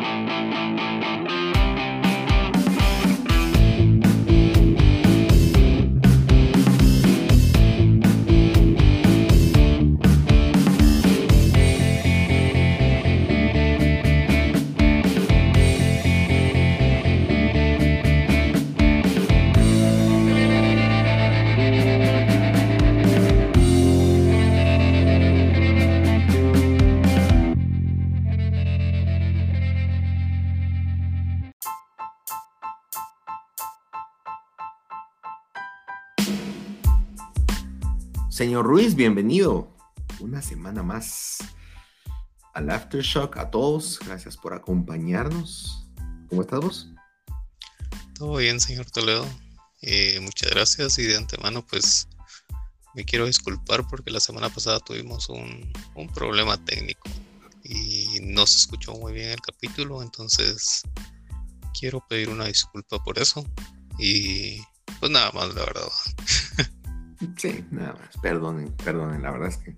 Música Señor Ruiz, bienvenido. Una semana más al Aftershock. A todos, gracias por acompañarnos. ¿Cómo estás vos? Todo bien, señor Toledo. Eh, muchas gracias y de antemano pues me quiero disculpar porque la semana pasada tuvimos un, un problema técnico y no se escuchó muy bien el capítulo, entonces quiero pedir una disculpa por eso y pues nada más, la verdad. Sí, nada más. Perdonen, perdonen. La verdad es que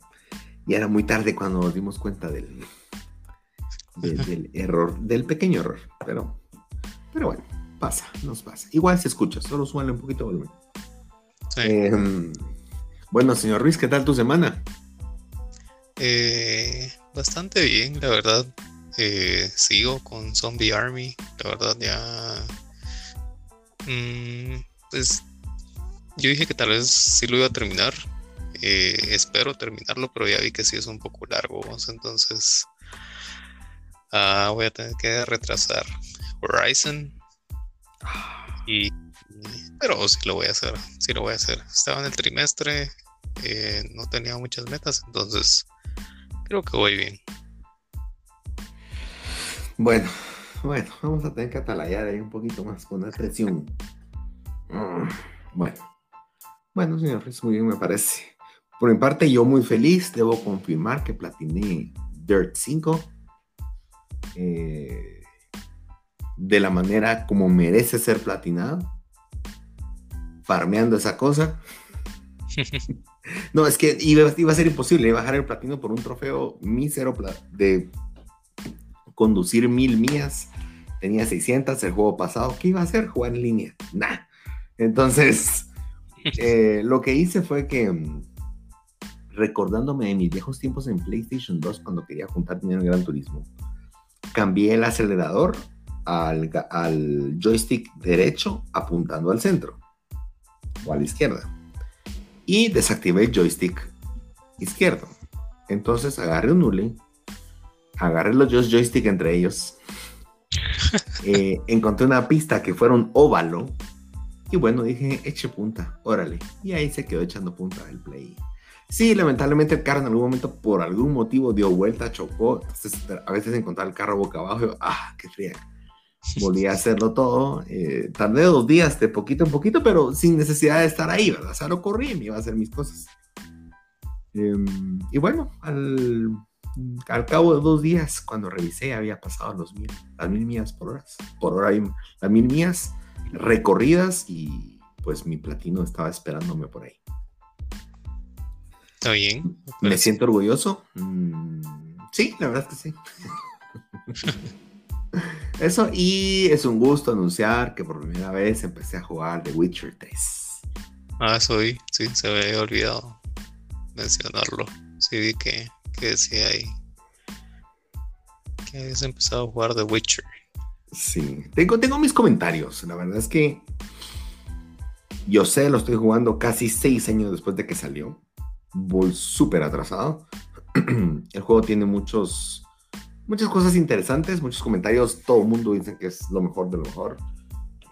ya era muy tarde cuando nos dimos cuenta del, del, error, del pequeño error. Pero, pero bueno, pasa, nos pasa. Igual se escucha, solo suele un poquito volumen. Em, bueno, señor Ruiz, ¿qué tal tu semana? Eh, bastante bien, la verdad. Eh, sigo con Zombie Army. La verdad, ya. Mm, pues yo dije que tal vez sí lo iba a terminar. Eh, espero terminarlo, pero ya vi que sí es un poco largo. Entonces ah, voy a tener que retrasar Horizon. Y, pero sí lo voy a hacer. Sí lo voy a hacer. Estaba en el trimestre. Eh, no tenía muchas metas. Entonces creo que voy bien. Bueno, bueno, vamos a tener que atalayar ahí un poquito más, poner presión. Mm, bueno. Bueno, señor muy bien, me parece. Por mi parte, yo muy feliz, debo confirmar que platiné Dirt 5 eh, de la manera como merece ser platinado, farmeando esa cosa. no, es que iba, iba, a ser imposible bajar el platino por un trofeo mísero de conducir mil millas. Tenía 600 el juego pasado. ¿Qué iba a hacer? Jugar en línea. Nah. Entonces, eh, lo que hice fue que, mm, recordándome de mis viejos tiempos en PlayStation 2, cuando quería juntar dinero en Gran Turismo, cambié el acelerador al, al joystick derecho apuntando al centro o a la izquierda y desactivé el joystick izquierdo. Entonces agarré un hule, agarré los dos joysticks entre ellos, eh, encontré una pista que fuera un óvalo y bueno, dije, eche punta, órale. Y ahí se quedó echando punta el play. Sí, lamentablemente el carro en algún momento por algún motivo dio vuelta, chocó. Entonces a veces encontraba el carro boca abajo y ah, qué fría. Volví a hacerlo todo. Eh, tardé dos días de poquito en poquito, pero sin necesidad de estar ahí, ¿verdad? O sea, lo corrí me iba a hacer mis cosas. Em, y bueno, al, al, cabo de dos días, cuando revisé, había pasado los mil, las mil millas por hora. Por hora, las mil millas recorridas y pues mi platino estaba esperándome por ahí. Está bien. Me siento orgulloso. Mm, sí, la verdad es que sí. Eso, y es un gusto anunciar que por primera vez empecé a jugar The Witcher 3. Ah, soy, sí, se me había olvidado mencionarlo. Sí, vi que, que decía ahí que habías empezado a jugar The Witcher. Sí, tengo, tengo mis comentarios. La verdad es que yo sé, lo estoy jugando casi seis años después de que salió. Voy súper atrasado. El juego tiene muchos, muchas cosas interesantes, muchos comentarios. Todo el mundo dice que es lo mejor de lo mejor.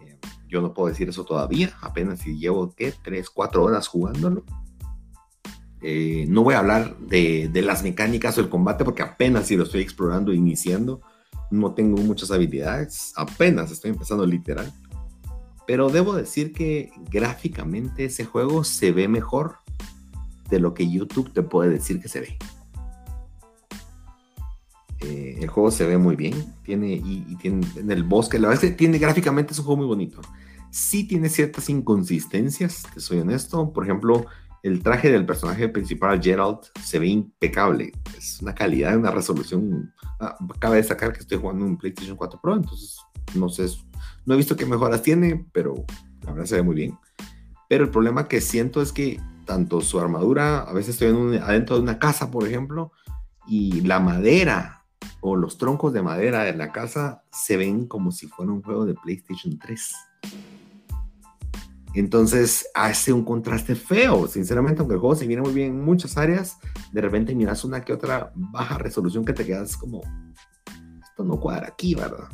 Eh, yo no puedo decir eso todavía. Apenas si llevo, ¿qué? Tres, cuatro horas jugándolo. Eh, no voy a hablar de, de, las mecánicas o el combate porque apenas si lo estoy explorando, iniciando no tengo muchas habilidades, apenas estoy empezando literal. Pero debo decir que gráficamente ese juego se ve mejor de lo que YouTube te puede decir que se ve. Eh, el juego se ve muy bien, tiene y, tiene en el bosque, la verdad es que tiene gráficamente es un juego muy bonito. Sí tiene ciertas inconsistencias, te soy honesto. Por ejemplo, el traje del personaje principal, Gerald, se ve impecable. Es una calidad, una resolución. Ah, cabe destacar que estoy jugando un PlayStation 4 Pro, entonces no sé, no he visto qué mejoras tiene, pero la verdad se ve muy bien. Pero el problema que siento es que tanto su armadura, a veces estoy en adentro de una casa, por ejemplo, y la madera o los troncos de madera de la casa se ven como si fuera un juego de PlayStation 3. Entonces hace un contraste feo, sinceramente, aunque el juego se viene muy bien en muchas áreas, de repente miras una que otra baja resolución que te quedas como, esto no cuadra aquí, ¿verdad?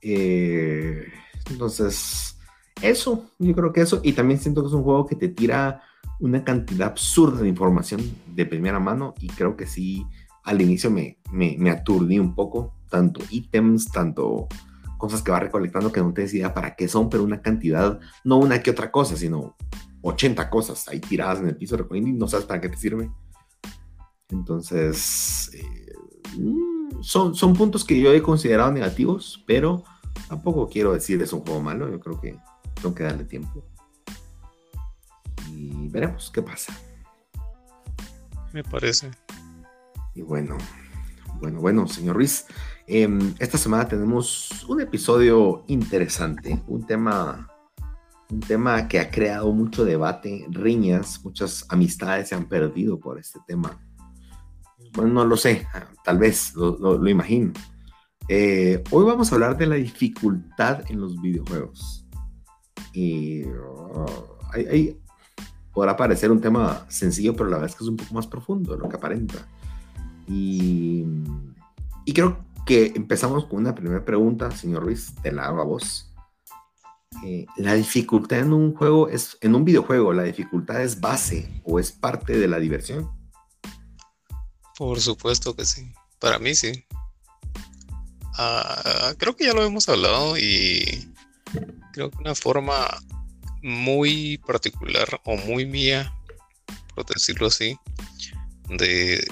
Eh, entonces, eso, yo creo que eso, y también siento que es un juego que te tira una cantidad absurda de información de primera mano, y creo que sí, al inicio me, me, me aturdí un poco, tanto ítems, tanto cosas que va recolectando que no te idea para qué son, pero una cantidad, no una que otra cosa, sino 80 cosas ahí tiradas en el piso recogiendo y no sabes para qué te sirve. Entonces, eh, mm, son, son puntos que yo he considerado negativos, pero tampoco quiero decir es un juego malo, yo creo que tengo que darle tiempo. Y veremos qué pasa. Me parece. Y bueno, bueno, bueno, señor Ruiz, em, esta semana tenemos un episodio interesante, un tema, un tema que ha creado mucho debate, riñas, muchas amistades se han perdido por este tema. Bueno, no lo sé, tal vez, lo, imagino. Eh, hoy vamos a hablar de la dificultad en los videojuegos. Y oh, podrá parecer un tema sencillo, pero la verdad es que es un poco más profundo de lo que aparenta. Y, creo que empezamos con una primera pregunta, señor Ruiz, te la hago a vos. Eh, la dificultad en un juego es, en un videojuego, la dificultad es base o es parte de la diversión. Por supuesto que sí. Para mí sí. Ah, creo que ya lo hemos hablado y creo que una forma muy particular o muy mía, por decirlo así, de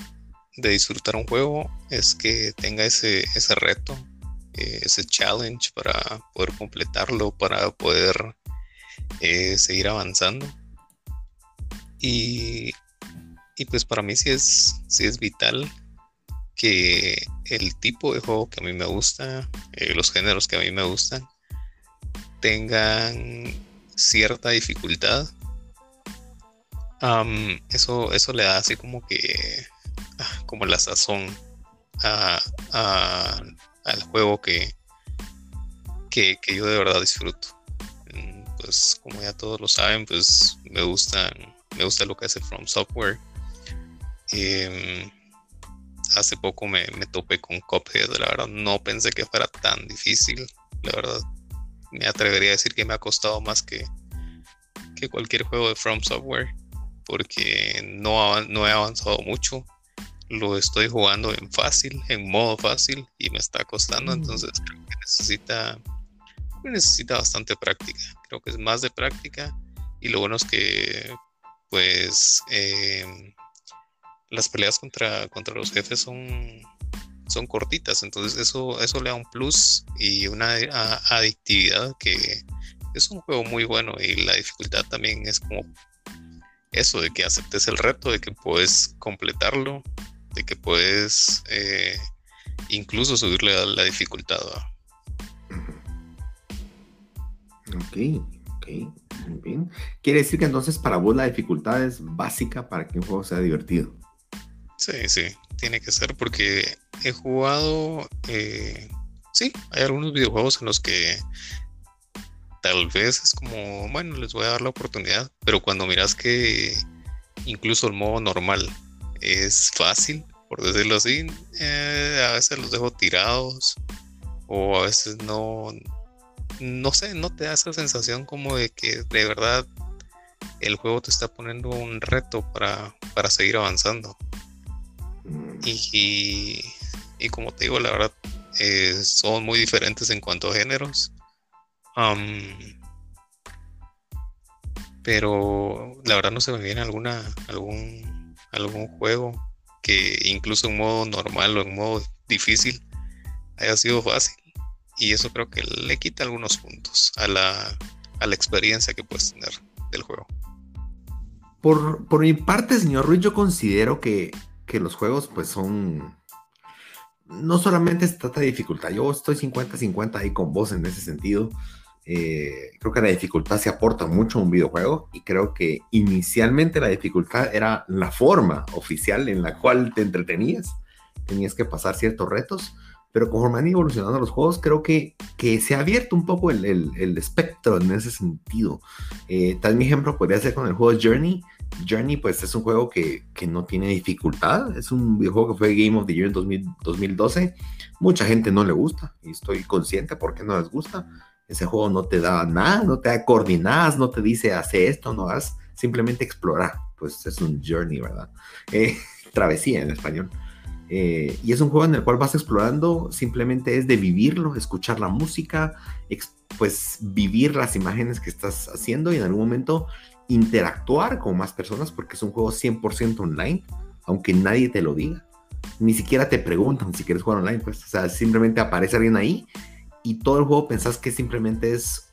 de disfrutar un juego es que tenga ese, ese reto, eh, ese challenge para poder completarlo, para poder eh, seguir avanzando. Y, pues para mí sí es, sí es vital que el tipo de juego que a mí me gusta, eh, los géneros que a mí me gustan, tengan cierta dificultad. eso, eso le da así como que como la sazón al juego que, que, yo de verdad disfruto. Mm, pues como ya todos lo saben, pues me gustan, me gusta lo que hace From Software. Em, hace poco me, me, topé con Cuphead, la verdad no pensé que fuera tan difícil, la verdad me atrevería a decir que me ha costado más que, que cualquier juego de From Software, porque no, no he avanzado mucho lo estoy jugando en fácil, en modo fácil y me está costando, mm. entonces creo que necesita, necesita bastante práctica, creo que es más de práctica y lo bueno es que pues em, las peleas contra, contra los jefes son, son cortitas, entonces eso, eso le da un plus y una adictividad que es un juego muy bueno y la dificultad también es como eso de que aceptes el reto, de que puedes completarlo de que puedes eh, incluso subirle a la dificultad. Ok, ok, muy bien. Quiere decir que entonces para vos la dificultad es básica para que un juego sea divertido. Sí, sí, tiene que ser porque he jugado, eh, sí, hay algunos videojuegos en los que tal vez es como, bueno, les voy a dar la oportunidad, pero cuando miras que incluso el modo normal es fácil, por decirlo así. Eh, a veces los dejo tirados o a veces no, no sé, no te da esa sensación como de que de verdad el juego te está poniendo un reto para, para seguir avanzando. Mm. Y, y, como te digo, la verdad, eh, son muy diferentes en cuanto a géneros. pero la verdad no se me viene alguna, algún algún juego que incluso en modo normal o en modo difícil haya sido fácil. Y eso creo que le quita algunos puntos a la, a la experiencia que puedes tener del juego. por, por mi parte, señor Ruiz, yo considero que, que los juegos pues son... No solamente se trata de dificultad, yo estoy 50-50 ahí con vos en ese sentido. Eh, creo que la dificultad se aporta mucho a un videojuego y creo que inicialmente la dificultad era la forma oficial en la cual te entretenías. Tenías que pasar ciertos retos, pero conforme han evolucionado los juegos, creo que, que se ha abierto un poco el, el, espectro en ese sentido. Eh, tal mi ejemplo podría ser con el juego Journey. Journey, pues es un juego que, que, no tiene dificultad. Es un videojuego que fue Game of the Year en 2012. Mucha gente no le gusta y estoy consciente por qué no les gusta. Ese juego no te da nada, no te da coordinadas, no te dice hace esto, no haz, simplemente explorar. Pues es un journey, ¿verdad? Eh, travesía en español. Eh, y es un juego en el cual vas explorando, simplemente es de vivirlo, escuchar la música, pues vivir las imágenes que estás haciendo y en algún momento interactuar con más personas porque es un juego 100% online, aunque nadie te lo diga. Ni siquiera te preguntan si quieres jugar online, pues, o sea, simplemente aparece alguien ahí y todo el juego pensás que simplemente es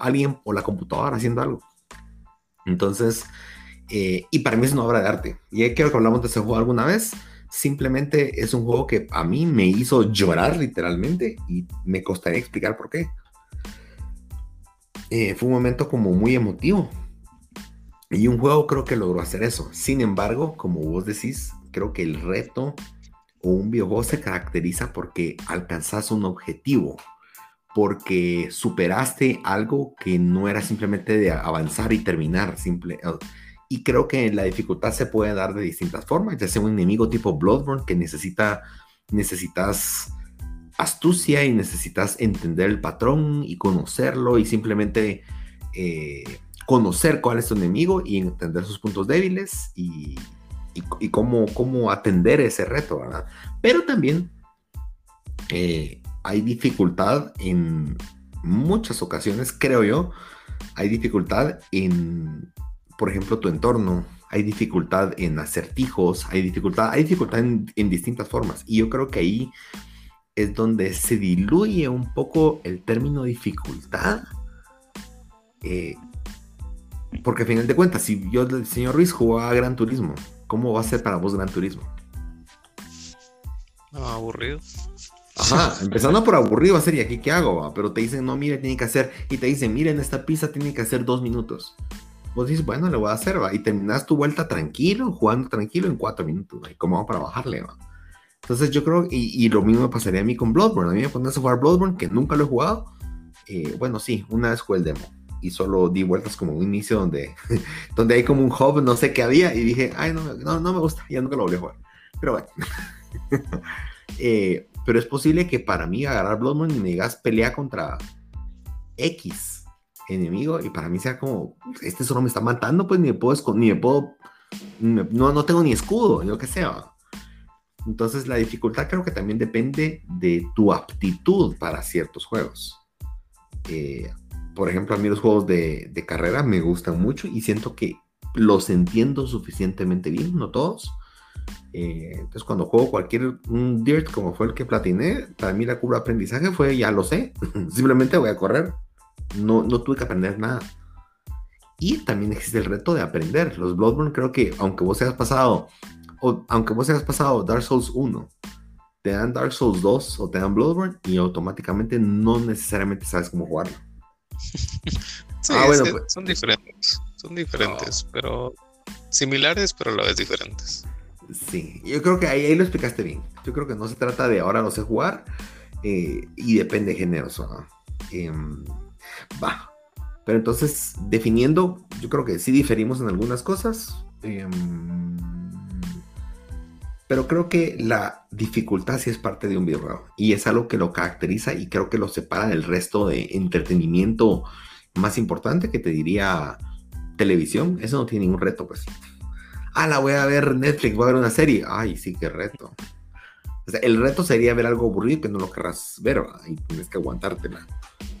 alguien o la computadora haciendo algo. Entonces, eh, y para mí es una obra de arte. Y quiero que hablamos de ese juego alguna vez simplemente es un juego que a mí me hizo llorar literalmente y me costaría explicar por qué. Eh, fue un momento como muy emotivo. Y un juego creo que logró hacer eso. Sin embargo, como vos decís, creo que el reto o un videojuego se caracteriza porque alcanzas un objetivo, porque superaste algo que no era simplemente de avanzar y terminar, simple, y creo que la dificultad se puede dar de distintas formas, ya sea un enemigo tipo Bloodborne que necesita, necesitas astucia y necesitas entender el patrón y conocerlo y simplemente eh, conocer cuál es tu enemigo y entender sus puntos débiles y, y, cómo, cómo, atender ese reto, ¿verdad? Pero también eh, hay dificultad en muchas ocasiones, creo yo, hay dificultad en por ejemplo, tu entorno, hay dificultad en acertijos, hay dificultad, hay dificultad en, distintas formas. Y yo creo que ahí es donde se diluye un poco el término dificultad. Eh, porque a final de cuentas, si yo, el señor Ruiz, jugaba a Gran Turismo, ¿cómo va a ser para vos Gran Turismo? aburrido. Ajá, empezando por aburrido va a ser, ¿y aquí qué hago? Pero te dicen, no, mire, tiene que hacer, y te dicen, miren, esta pizza tiene que hacer dos minutos vos dices, bueno, le voy a hacer, va, y terminas tu vuelta tranquilo, jugando tranquilo en cuatro minutos, ¿va? ¿y cómo para bajarle, va? Entonces yo creo, y, y, lo mismo me pasaría a mí con Bloodborne, a mí me pones a jugar Bloodborne, que nunca lo he jugado, eh, bueno, sí, una vez jugué el demo, y solo di vueltas como un inicio donde, donde hay como un hub, no sé qué había, y dije, ay, no, no, no me gusta, ya nunca lo volví a jugar, pero bueno. eh, pero es posible que para mí agarrar Bloodborne y me digas pelea contra X enemigo y para mí sea como, este solo me está matando, pues ni me puedo, ni me puedo, no, no tengo ni escudo, yo que sea. Entonces la dificultad creo que también depende de tu aptitud para ciertos juegos. Eh, por ejemplo, a mí los juegos de, de, carrera me gustan mucho y siento que los entiendo suficientemente bien, no todos. Eh, entonces cuando juego cualquier un Dirt como fue el que platiné, para mí la curva de aprendizaje fue ya lo sé, simplemente voy a correr no, no tuve que aprender nada. Y también existe el reto de aprender. Los Bloodborne creo que aunque vos hayas pasado, o aunque vos hayas pasado Dark Souls 1, te dan Dark Souls 2 o te dan Bloodborne y automáticamente no necesariamente sabes cómo jugarlo. sí, ah, bueno, pues. son diferentes. Son diferentes, pero similares, pero a la vez diferentes. Sí, yo creo que ahí, ahí, lo explicaste bien. Yo creo que no se trata de ahora no sé jugar eh, y depende de géneros. Em, Va. Pero entonces, definiendo, yo creo que sí diferimos en algunas cosas. Em, pero creo que la dificultad sí es parte de un videojuego. Y es algo que lo caracteriza y creo que lo separa del resto de entretenimiento más importante que te diría televisión. Eso no tiene ningún reto, pues. Ah, la voy a ver Netflix, voy a ver una serie. Ay, sí, qué reto. el reto sería ver algo aburrido que no lo querrás ver, y tienes que aguantártela.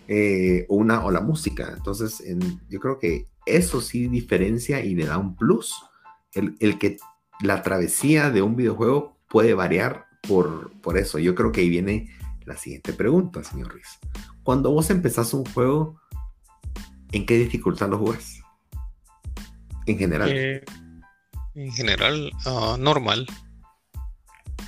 Eh, una, o la música. Entonces, yo creo que eso sí diferencia y le da un plus. El, que la travesía de un videojuego puede variar por, por eso. Yo creo que ahí viene la siguiente pregunta, señor Ruiz. Cuando vos empezás un juego, ¿en qué dificultad lo jugás? En general. Eh, en general, ah, normal.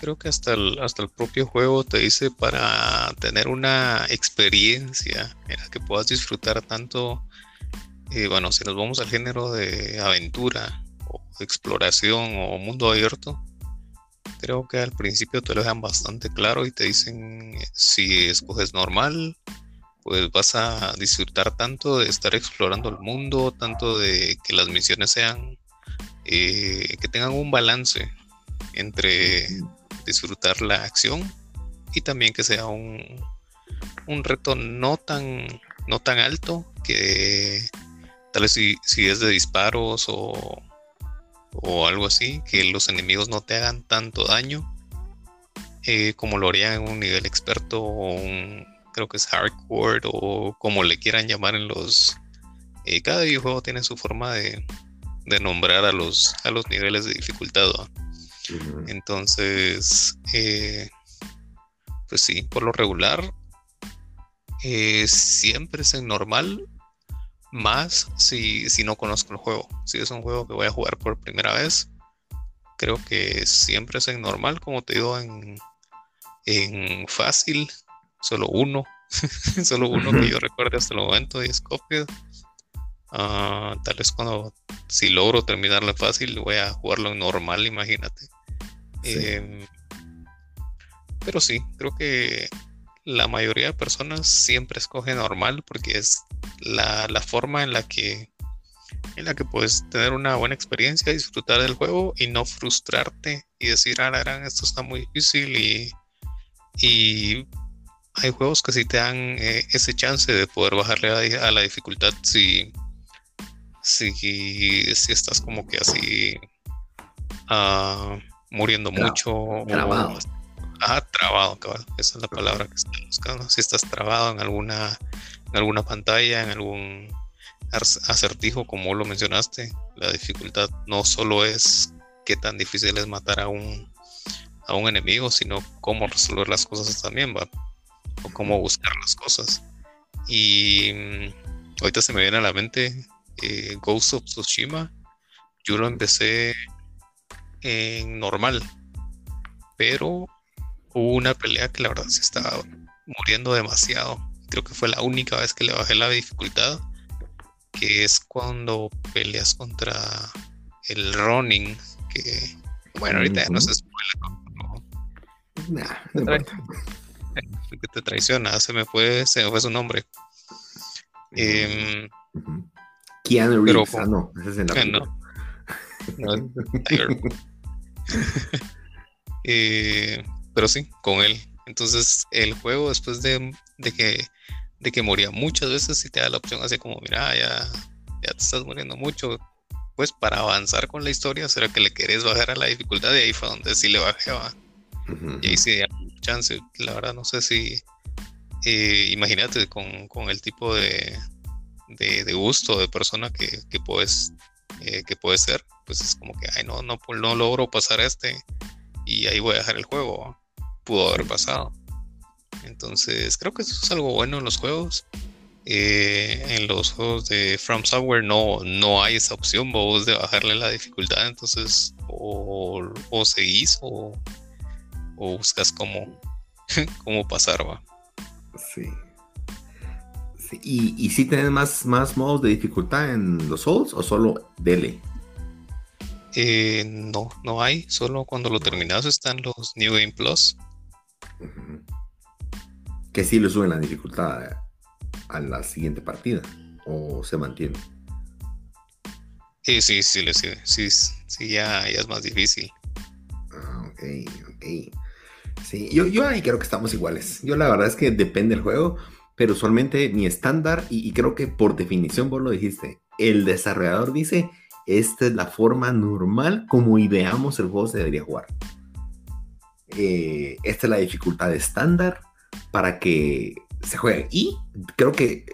Creo que hasta el, hasta el propio juego te dice para tener una experiencia en la que puedas disfrutar tanto, eh, bueno, si nos vamos al género de aventura exploración o mundo abierto, creo que al principio te lo dejan bastante claro y te dicen si escoges normal, pues vas a disfrutar tanto de estar explorando el mundo, tanto de que las misiones sean, eh, que tengan un balance entre disfrutar la acción y también que sea un, un reto no tan, no tan alto que tal vez si, si es de disparos o, o algo así, que los enemigos no te hagan tanto daño eh, como lo harían en un nivel experto o un, creo que es hardcore o como le quieran llamar en los... Eh, cada videojuego tiene su forma de, de, nombrar a los, a los niveles de dificultad. Entonces, eh, pues sí, por lo regular, siempre es en normal más si, si no conozco el juego. Si es un juego que voy a jugar por primera vez, creo que siempre es en normal, como te digo, en, en fácil, solo uno, solo uno que yo recuerde hasta el momento y es Cophead. Ah, tal vez cuando, si logro terminarlo fácil, voy a jugarlo en normal, imagínate. Em, pero sí, creo que la mayoría de personas siempre escoge normal porque es la, forma en la que en la que puedes tener una buena experiencia, disfrutar del juego y no frustrarte y decir, ah, la esto está muy difícil y, y hay juegos que sí te dan eh, ese chance de poder bajarle a, la dificultad si, si, si estás como que así uh, muriendo mucho. Trabado. ah, trabado, cabal. Esa es la palabra que estoy buscando. Si estás trabado en alguna en alguna pantalla, en algún acertijo, como lo mencionaste. La dificultad no solo es qué tan difícil es matar a un, a un enemigo, sino cómo resolver las cosas también, ¿va? O cómo buscar las cosas. Y mm, ahorita se me viene a la mente eh, Ghost of Tsushima. Yo lo empecé en normal, pero hubo una pelea que la verdad se estaba muriendo demasiado creo que fue la única vez que le bajé la dificultad, que es cuando peleas contra el Ronin, que bueno, ahorita ya no se spoiler, no, que te traiciona, se me fue, se me fue su nombre. Eh, Keanu Reeves, ah, no, ese es el eh, no, eh, pero sí, con él. Entonces, el juego, después de, de que de que moría muchas veces si te da la opción así como, mira, ya, ya te estás muriendo mucho, pues para avanzar con la historia, será que le querés bajar a la dificultad y ahí fue donde sí le bajé, Y ahí sí, chance, la verdad no sé si, eh, imagínate con, el tipo de, de, gusto de persona que, que puedes eh, que puede ser, pues es como que, ay, no, no, no logro pasar este y ahí voy a dejar el juego, pudo haber pasado. Entonces, creo que eso es algo bueno en los juegos. Eh, en los juegos de From Software no, no hay esa opción vos de bajarle la dificultad, entonces o, seguís o, buscas cómo, cómo pasar, va. Sí. ¿Y, ¿Y si tenés más, más modos de dificultad en los Souls o solo Dele? Eh, no, no hay, solo cuando lo terminas están los New Game Plus que sí le suben la dificultad a la siguiente partida o se mantiene. Sí, sí, sí, sí, sí, sí ya, es más difícil. Ah, ok, ok. Sí, yo, yo ahí creo que estamos iguales. Yo la verdad es que depende del juego, pero usualmente mi estándar, y, creo que por definición vos lo dijiste, el desarrollador dice, esta es la forma normal como ideamos el juego se debería jugar. Eh, esta es la dificultad estándar para que se juegue. Y creo que,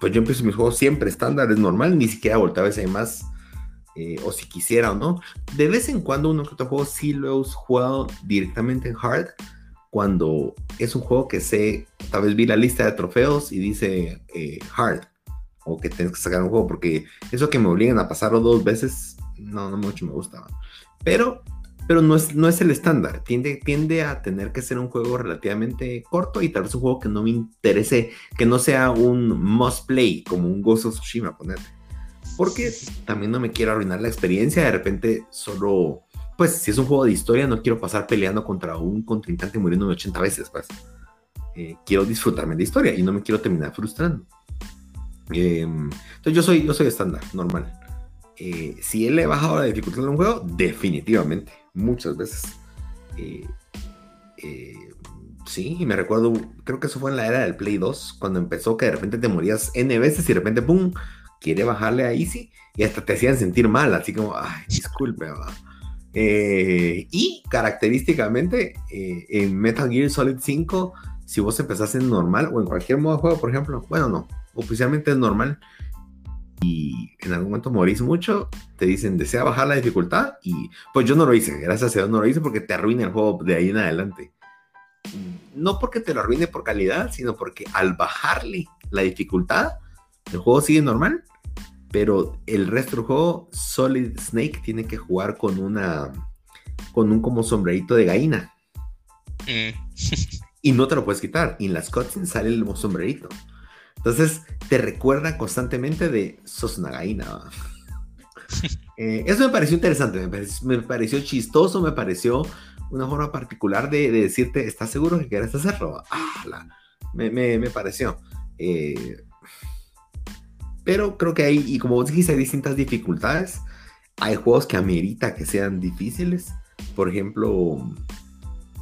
pues yo empiezo mis juegos siempre estándar, es normal, ni siquiera volteo a veces más, eh, o si quisiera o no. De vez en cuando uno que otro juego sí lo he jugado directamente en hard, cuando es un juego que sé, tal vez vi la lista de trofeos y dice eh, hard. o que tienes que sacar un juego, porque eso que me obligan a pasarlo dos veces, no, no mucho me gusta. Pero, pero no es, no es el estándar, tiende, tiende a tener que ser un juego relativamente corto y tal vez un juego que no me interese, que no sea un must play, como un Ghost of Tsushima, ponerte. Porque también no me quiero arruinar la experiencia, de repente solo, pues si es un juego de historia, no quiero pasar peleando contra un contrincante muriendo 80 veces, pues. Eh, quiero disfrutarme de historia y no me quiero terminar frustrando. Em, entonces yo soy, yo soy estándar, normal. Eh, si él le bajado la dificultad de un juego, definitivamente, muchas veces. Eh, eh, sí, y me recuerdo, creo que eso fue en la era del Play 2, cuando empezó que de repente te morías N veces y de repente, ¡pum!, quiere bajarle a Easy y hasta te hacían sentir mal, así como, ay, disculpe, y característicamente, en Metal Gear Solid 5, si vos empezás en normal o en cualquier modo de juego, por ejemplo, bueno, no, oficialmente es normal y en algún momento morís mucho, te dicen desea bajar la dificultad y pues yo no lo hice, gracias a Dios no lo hice porque te arruina el juego de ahí en adelante. No porque te lo arruine por calidad, sino porque al bajarle la dificultad, el juego sigue normal, pero el resto del juego, Solid Snake tiene que jugar con una, con un como sombrerito de gallina. Mm. y no te lo puedes quitar. Y en las cutscenes sale el sombrerito. Entonces te recuerda constantemente de sos una eh, eso me pareció interesante, me pareció, chistoso, me pareció una forma particular de, decirte, ¿estás seguro que quieres hacerlo? Ah, me, pareció. Eh, pero creo que hay, y como vos dijiste, hay distintas dificultades. Hay juegos que amerita que sean difíciles. Por ejemplo,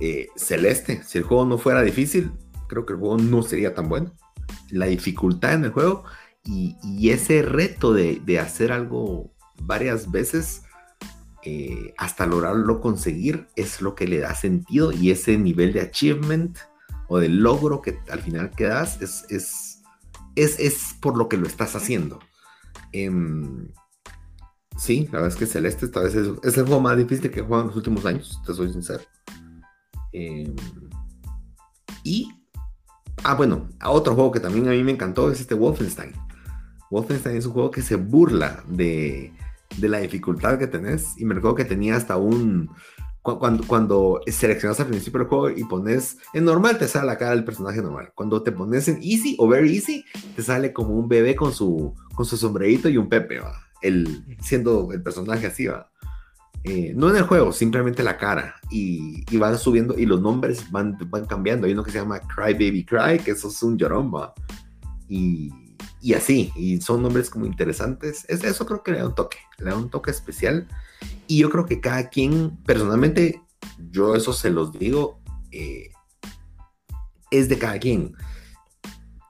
eh, Celeste. Si el juego no fuera difícil, creo que el juego no sería tan bueno la dificultad en el juego y, ese reto de, hacer algo varias veces eh, hasta lograrlo conseguir es lo que le da sentido y ese nivel de achievement o de logro que al final quedas es, es, es, por lo que lo estás haciendo. Em, sí, la verdad es que Celeste esta vez es, el juego más difícil que he jugado en los últimos años, te soy sincero. Em, y Ah, bueno, otro juego que también a mí me encantó es este Wolfenstein. Wolfenstein es un juego que se burla de, la dificultad que tenés. Y me recuerdo que tenía hasta un. Cuando, cuando seleccionas al principio del juego y pones en normal, te sale la cara del personaje normal. Cuando te pones en easy o very easy, te sale como un bebé con su, con su sombrerito y un pepe, ¿va? El, siendo el personaje así, ¿va? Eh, no en el juego, simplemente la cara. Y, van subiendo y los nombres van, van cambiando. Hay uno que se llama Cry Baby Cry, que eso es un lloromba. Y, y así, y son nombres como interesantes. Es, eso creo que le da un toque, le da un toque especial. Y yo creo que cada quien, personalmente, yo eso se los digo, eh, es de cada quien.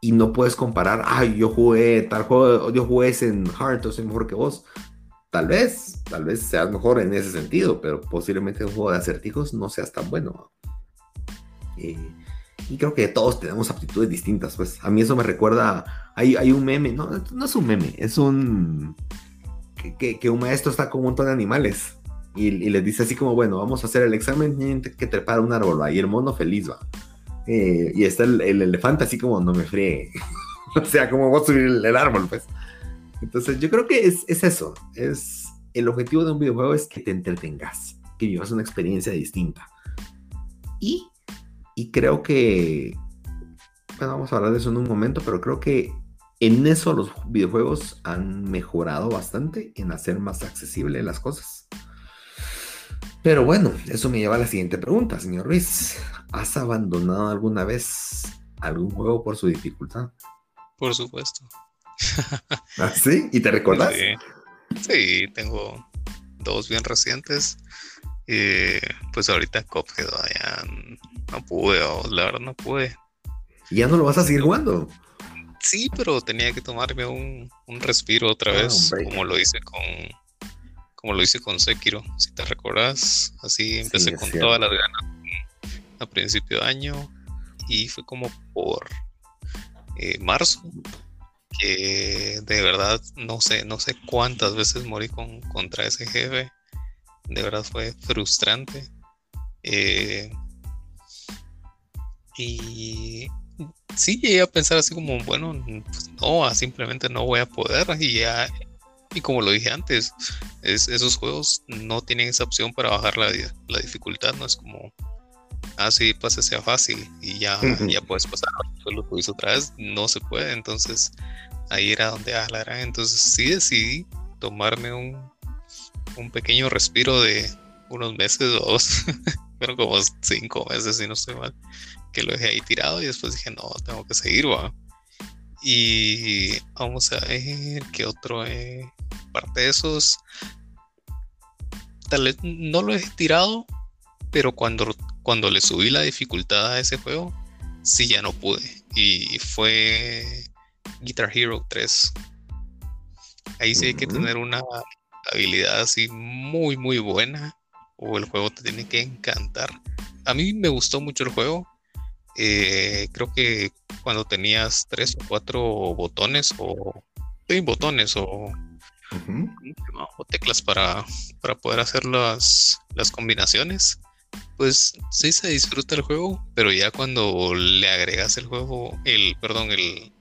Y no puedes comparar, ay, yo jugué tal juego, yo jugué en Heart, o soy mejor que vos Tal vez, tal vez seas mejor en ese sentido, pero posiblemente un juego de acertijos no seas tan bueno. Eh, y creo que todos tenemos aptitudes distintas, pues. A mí eso me recuerda, hay, hay un meme, no, no es un meme, es un... Que, que, un maestro está con un montón de animales y, y, les dice así como, bueno, vamos a hacer el examen, que trepar un árbol, y el mono feliz va. Eh, y está el, elefante así como, no me friegue. o sea, como vos subir el árbol, pues. Entonces yo creo que es, eso, es el objetivo de un videojuego es que te entretengas, que vivas una experiencia distinta. Y, y creo que, bueno, vamos a hablar de eso en un momento, pero creo que en eso los videojuegos han mejorado bastante en hacer más accesible las cosas. Pero bueno, eso me lleva a la siguiente pregunta, señor Ruiz. ¿Has abandonado alguna vez algún juego por su dificultad? Por supuesto. ¿Ah, sí? ¿Y te recuerdas? Sí. Tengo dos bien recientes. Y pues ahorita Cophead ya no pude, la verdad no pude. ¿Y ya no lo vas a seguir jugando? Sí, pero tenía que tomarme un, respiro otra ah, vez, como lo hice con como lo hice con Sekiro, si te recuerdas, así empecé con todas las ganas a principio de año y fue como por eh, marzo que de verdad no sé, no sé cuántas veces morí con, contra ese jefe. De verdad fue frustrante. Eh, y sí llegué a pensar así como, bueno, pues no, simplemente no voy a poder y ya, y como lo dije antes, es, esos juegos no tienen esa opción para bajar la, la dificultad, no es como, ah, sí, pase sea fácil y ya, ya puedes pasar, lo hizo otra vez, no se puede, entonces ahí era donde ah, entonces sí decidí tomarme un, un pequeño respiro de unos meses o dos, pero como cinco meses si no estoy mal que lo dejé ahí tirado y después dije, no, tengo que seguir, va. Y vamos a ver qué otro, eh, parte de esos, tal vez no lo he tirado, pero cuando, cuando le subí la dificultad a ese juego, sí ya no pude. Y fue Guitar Hero 3. Ahí sí hay que tener una habilidad así muy, muy buena. O el juego te tiene que encantar. A mí me gustó mucho el juego. Eh, creo que cuando tenías tres o cuatro botones o botones o, teclas para, para poder hacer las, las combinaciones, pues sí se disfruta el juego, pero ya cuando le agregas el juego, el, perdón, el,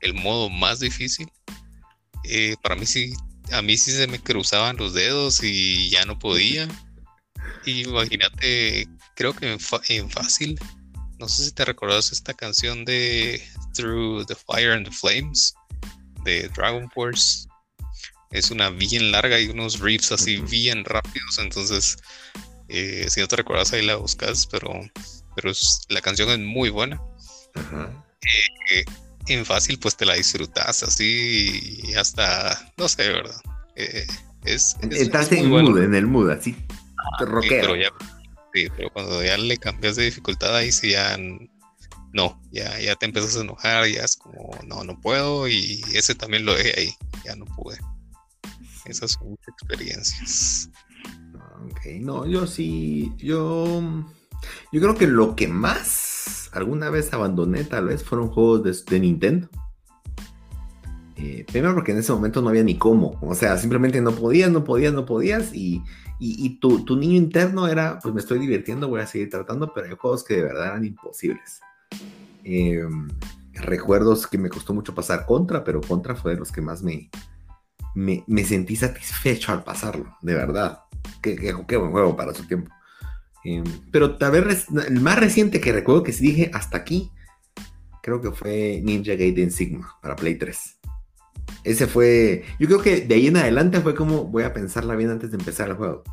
el modo más difícil, eh, para mí sí, a mí sí se me cruzaban los dedos y ya no podía. imagínate, creo que en fácil no sé si te recuerdas esta canción de Through the Fire and the Flames de Dragon Force. Es una bien larga y unos riffs así bien rápidos. Entonces, eh, si no te recuerdas, ahí la buscas. Pero, pero la canción es muy buena. Eh, en fácil, pues te la disfrutas así y hasta, no sé, ¿verdad? Eh, es, Estás en, mood, en el mood, así. Ah, pero ya, Sí, pero cuando ya le cambias de dificultad, ahí sí ya no, ya, ya te empiezas a enojar, ya es como, no, no puedo, y ese también lo dejé ahí, ya no pude. Esas son muchas experiencias. Ok, no, yo sí, yo, yo creo que lo que más alguna vez abandoné tal vez fueron juegos de, Nintendo. Eh, primero porque en ese momento no había ni cómo, o sea, simplemente no podías, no podías, no podías, y y, tu, tu, niño interno era, pues me estoy divirtiendo, voy a seguir tratando, pero hay juegos que de verdad eran imposibles. Em, recuerdos que me costó mucho pasar contra, pero contra fue de los que más me, me, me sentí satisfecho al pasarlo, de verdad. Qué, qué, qué buen juego para su tiempo. Em, pero tal vez el más reciente que recuerdo que sí dije hasta aquí, creo que fue Ninja Gaiden Sigma para Play 3. Ese fue, yo creo que de ahí en adelante fue como voy a pensarla bien antes de empezar el juego.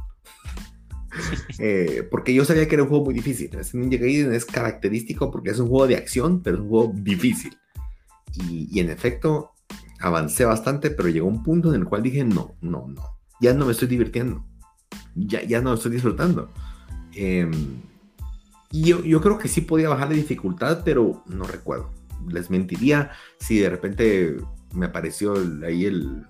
Eh, porque yo sabía que era un juego muy difícil. Este Ninja Gaiden es característico porque es un juego de acción, pero es un juego difícil. Y, en efecto, avancé bastante, pero llegó un punto en el cual dije, no, no, no, ya no me estoy divirtiendo. Ya, ya no estoy disfrutando. Em, y yo, yo creo que sí podía bajar la dificultad, pero no recuerdo. Les mentiría si de repente me apareció ahí el,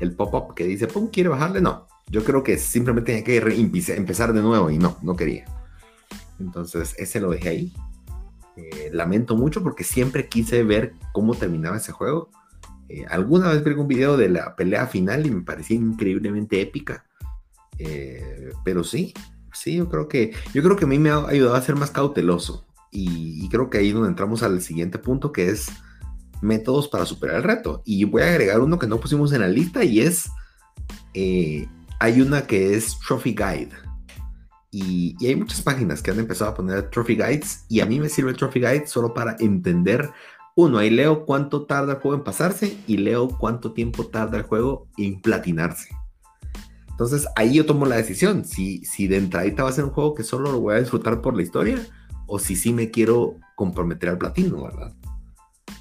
el pop-up que dice, pum, ¿quiere bajarle? No, yo creo que simplemente tenía que empezar de nuevo y no, no quería. Entonces, ese lo dejé ahí. Eh, lamento mucho porque siempre quise ver cómo terminaba ese juego. Eh, alguna vez vi un video de la pelea final y me parecía increíblemente épica. Eh, pero sí, sí, yo creo que yo creo que a mí me ha ayudado a ser más cauteloso. Y, y creo que ahí es donde entramos al siguiente punto que es métodos para superar el reto. Y voy a agregar uno que no pusimos en la lista y es, eh, hay una que es Trophy Guide. Y, hay muchas páginas que han empezado a poner Trophy Guides y a mí me sirve el Trophy Guide solo para entender, uno, ahí leo cuánto tarda el juego en pasarse y leo cuánto tiempo tarda el juego en platinarse. Entonces ahí yo tomo la decisión, si, si de entradita va a ser un juego que solo lo voy a disfrutar por la historia o si sí me quiero comprometer al platino, ¿verdad?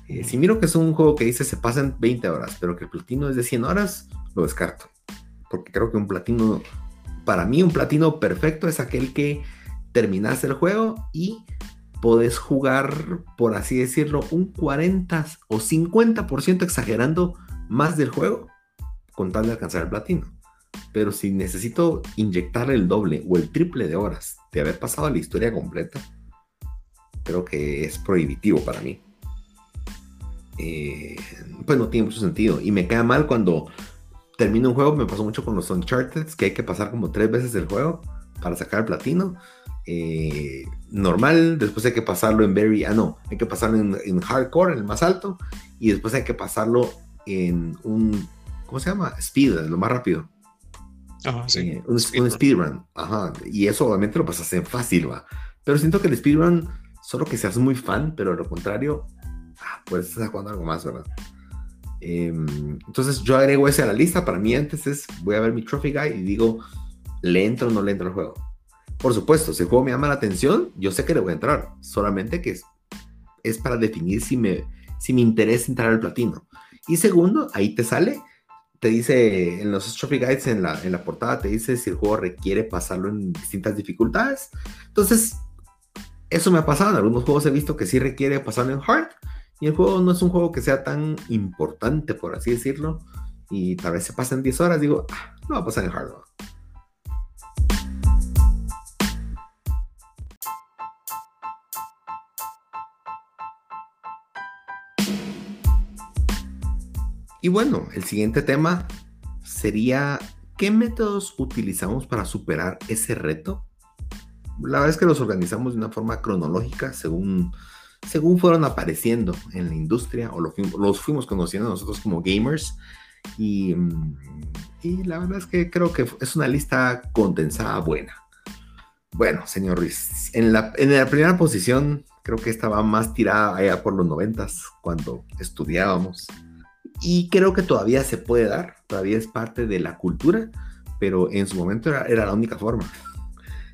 Eh, si miro que es un juego que dice se pasan 20 horas, pero que el platino es de 100 horas, lo descarto. Porque creo que un platino, para mí un platino perfecto es aquel que terminas el juego y podés jugar, por así decirlo, un 40 o 50% exagerando más del juego con tal de alcanzar el platino. Pero si necesito inyectarle el doble o el triple de horas de haber pasado la historia completa, creo que es prohibitivo para mí. Eh, pues no tiene mucho sentido. Y me queda mal cuando termino un juego, me pasó mucho con los Uncharted, que hay que pasar como tres veces el juego para sacar el platino. eh, normal, después hay que pasarlo en very, ah no, hay que pasarlo en, hardcore, en el más alto, y después hay que pasarlo en un, ¿cómo se llama? Speed, lo más rápido. Ajá, sí. Eh, un, speedrun, ajá, y eso obviamente lo pasas en fácil, va. Pero siento que el speedrun, solo que seas muy fan, pero lo contrario, ah, pues estás jugando algo más, ¿verdad? Em, entonces yo agrego ese a la lista. Para mí antes es, voy a ver mi trophy guy y digo, ¿le entro o no le entro al juego? Por supuesto, si el juego me llama la atención, yo sé que le voy a entrar. Solamente que es, es para definir si me, si me interesa entrar al platino. Y segundo, ahí te sale, te dice en los trophy guides, en la, en la portada, te dice si el juego requiere pasarlo en distintas dificultades. Entonces, eso me ha pasado. En algunos juegos he visto que sí requiere pasarlo en hard y el juego no es un juego que sea tan importante, por así decirlo. Y tal vez se pasen 10 horas, digo, ah, no va a pasar en hardware. Y bueno, el siguiente tema sería, ¿qué métodos utilizamos para superar ese reto? La verdad es que los organizamos de una forma cronológica según según fueron apareciendo en la industria o los fuimos conociendo nosotros como gamers. Y, y, la verdad es que creo que es una lista condensada buena. Bueno, señor Ruiz, en la, en la primera posición creo que estaba más tirada allá por los noventas, cuando estudiábamos. Y creo que todavía se puede dar, todavía es parte de la cultura, pero en su momento era, era la única forma.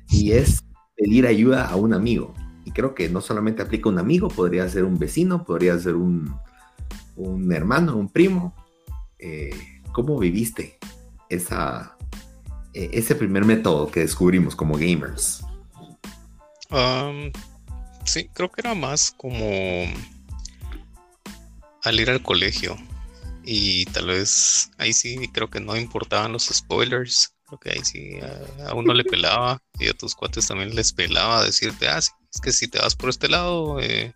Y es pedir ayuda a un amigo. Y creo que no solamente aplica un amigo, podría ser un vecino, podría ser un, un hermano, un primo. Eh, ¿Cómo viviste esa, e, ese primer método que descubrimos como gamers? sí, creo que era más como al ir al colegio. Y tal vez ahí sí creo que no importaban los spoilers. Creo que ahí sí a, a uno le pelaba y a tus cuates también les pelaba decirte, ah, sí, es que si te vas por este lado, eh,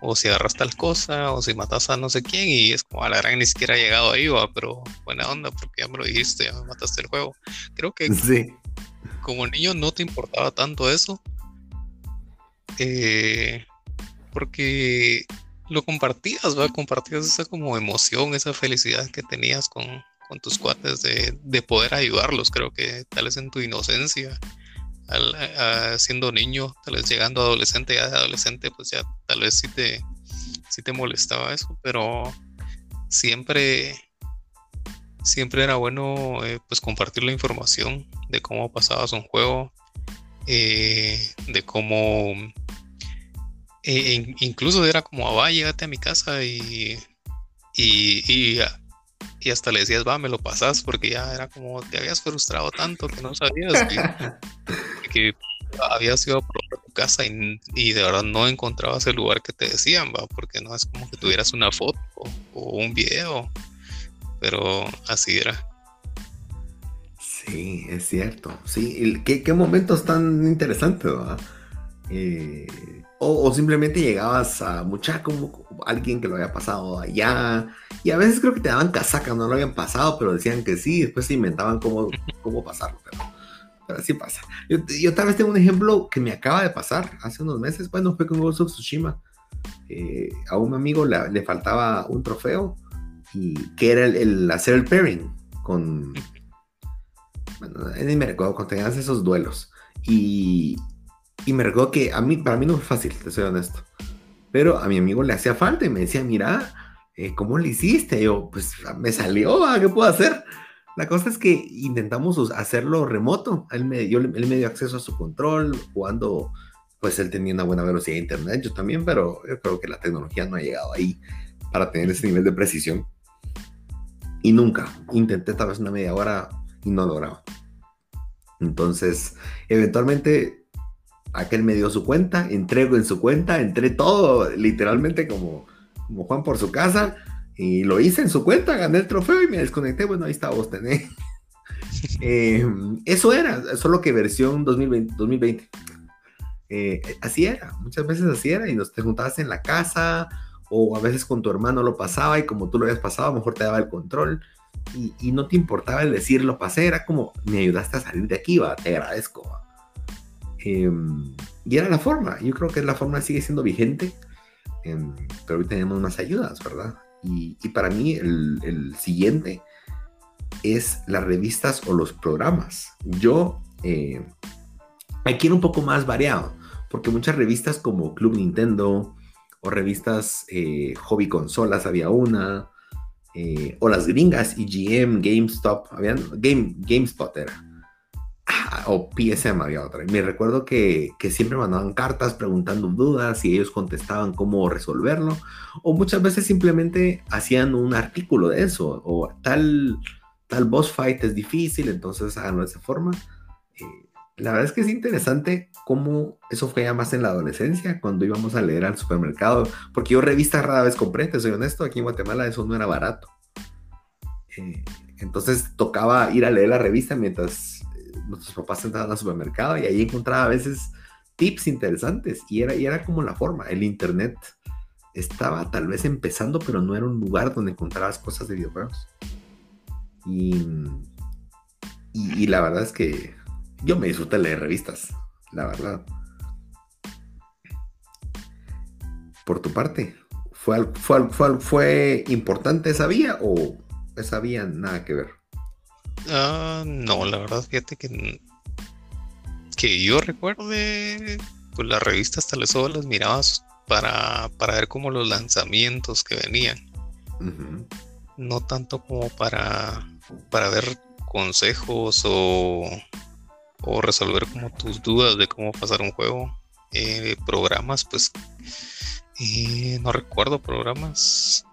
o si agarras tal cosa, o si matas a no sé quién, y es como a la gran ni siquiera ha llegado ahí, va, pero buena onda, porque ya me lo dijiste, ya mataste el juego. Creo que como niño no te importaba tanto eso, eh, porque lo compartías, va, compartías esa como emoción, esa felicidad que tenías con, con tus cuates de, de poder ayudarlos, creo que tal vez en tu inocencia siendo niño, tal vez llegando a adolescente, ya de adolescente, pues ya tal vez sí te, sí te molestaba eso, pero siempre, siempre era bueno eh, pues compartir la información de cómo pasabas un juego, eh, de cómo eh, incluso era como, ah, va, llegate a mi casa y, y, y, hasta le decías, va, me lo pasas, porque ya era como, te habías frustrado tanto que no sabías. Que, que habías ido a probar tu casa y, de verdad no encontrabas el lugar que te decían, ¿va? porque no es como que tuvieras una foto o, un video, pero así era. Sí, es cierto. Sí, ¿qué, qué momentos tan interesantes, eh, o, simplemente llegabas a mucha como alguien que lo había pasado allá. Y a veces creo que te daban casaca, no lo habían pasado, pero decían que sí, después se inventaban cómo, cómo pasarlo. Pero pero así pasa. Yo, tal vez tengo un ejemplo que me acaba de pasar hace unos meses. Bueno, fue con Ghost of Tsushima. Eh, a un amigo le, faltaba un trofeo y que era el, hacer el pairing con. Bueno, ni me recuerdo cuando tenías esos duelos. Y, y me recuerdo que a mí, para mí no fue fácil, te soy honesto. Pero a mi amigo le hacía falta y me decía, mira, eh, ¿cómo le hiciste? Y yo, pues me salió, ¿qué puedo hacer? La cosa es que intentamos hacerlo remoto. Él me, dio, él me dio acceso a su control, jugando, pues él tenía una buena velocidad de internet, yo también, pero yo creo que la tecnología no ha llegado ahí para tener ese nivel de precisión. Y nunca. Intenté tal vez una media hora y no lograba. Entonces, eventualmente, aquel me dio su cuenta, entrego en su cuenta, entré todo, literalmente como, como Juan por su casa y lo hice en su cuenta, gané el trofeo y me desconecté. Bueno, ahí está vos tenés. Eh, eso era, solo que versión 2020. 2020. Eh, así era, muchas veces así era. Y nos te juntabas en la casa o a veces con tu hermano lo pasaba y como tú lo habías pasado, a lo mejor te daba el control. Y, no te importaba el decir lo pasé, era como me ayudaste a salir de aquí, va, te agradezco. Em, y era la forma. Yo creo que la forma sigue siendo vigente. Em, pero hoy tenemos más ayudas, ¿verdad? Y, para mí el, siguiente es las revistas o los programas. Yo eh, aquí era un poco más variado, porque muchas revistas como Club Nintendo o revistas eh, Hobby Consolas había una, eh, o las gringas, EGM, GameStop, Game, GameSpot era, ah, o PSM había otra. Me recuerdo que, que, siempre mandaban cartas preguntando dudas y ellos contestaban cómo resolverlo, o muchas veces simplemente hacían un artículo de eso, o tal, tal boss fight es difícil, entonces háganlo de esa forma. Eh, la verdad es que es interesante cómo eso fue ya más en la adolescencia, cuando íbamos a leer al supermercado, porque yo revistas rara vez compré, te soy honesto, aquí en Guatemala eso no era barato. Eh, entonces tocaba ir a leer la revista mientras nuestros papás entraban al supermercado y ahí encontraba a veces tips interesantes y era, y era como la forma, el internet estaba tal vez empezando, pero no era un lugar donde encontrabas cosas de videojuegos. y, y la verdad es que yo me disfruté leer revistas, la verdad. Por tu parte, ¿fue, fue, fue, fue importante esa vía o esa vía nada que ver? Ah, no, la verdad, fíjate que, que yo recuerde, pues las revistas tal vez solo las mirabas para, para ver como los lanzamientos que venían. No tanto como para, para ver consejos o, o resolver como tus dudas de cómo pasar un juego. Eh, programas, pues eh, no recuerdo programas,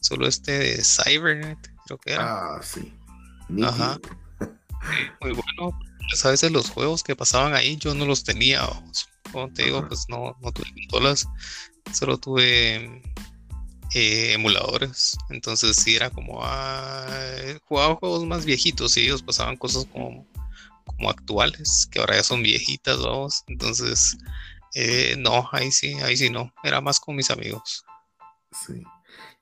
solo este de Cybernet, creo que era. Ah, sí. Ajá. Muy bueno. Pues a veces los juegos que pasaban ahí yo no los tenía. Como te digo, pues no, no tuve consolas, solo tuve eh, emuladores. Entonces sí era como ah, jugaba juegos más viejitos y ellos pasaban cosas como como actuales, que ahora ya son viejitas, vamos. Entonces, eh, no, ahí sí, ahí sí no. Era más con mis amigos. Sí.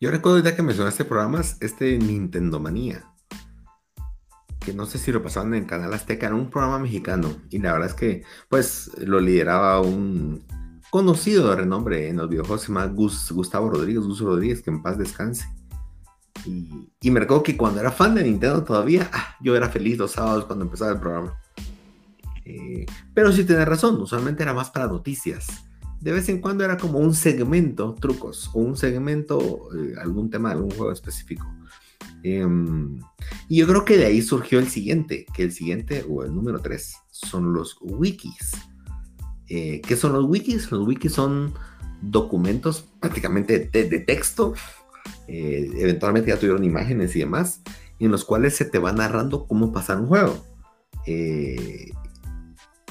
Yo recuerdo ya que mencionaste programas, este Nintendo Manía. Que no sé si lo pasaban en Canal Azteca, era un programa mexicano. Y la verdad es que, pues, lo lideraba un conocido de renombre en los videojuegos, se llama Gustavo Rodríguez, Gustavo Rodríguez, que en paz descanse. Y, me recuerdo que cuando era fan de Nintendo todavía, ah, yo era feliz los sábados cuando empezaba el programa. Eh, pero sí tenés razón, usualmente era más para noticias. De vez en cuando era como un segmento, trucos, o un segmento, eh, algún tema, algún juego específico. Em, y yo creo que de ahí surgió el siguiente, que el siguiente, o el número 3, son los wikis. Eh, ¿Qué son los wikis? Los wikis son documentos prácticamente de texto eh, eventualmente ya tuvieron imágenes y demás, en los cuales se te va narrando cómo pasar un juego. Eh,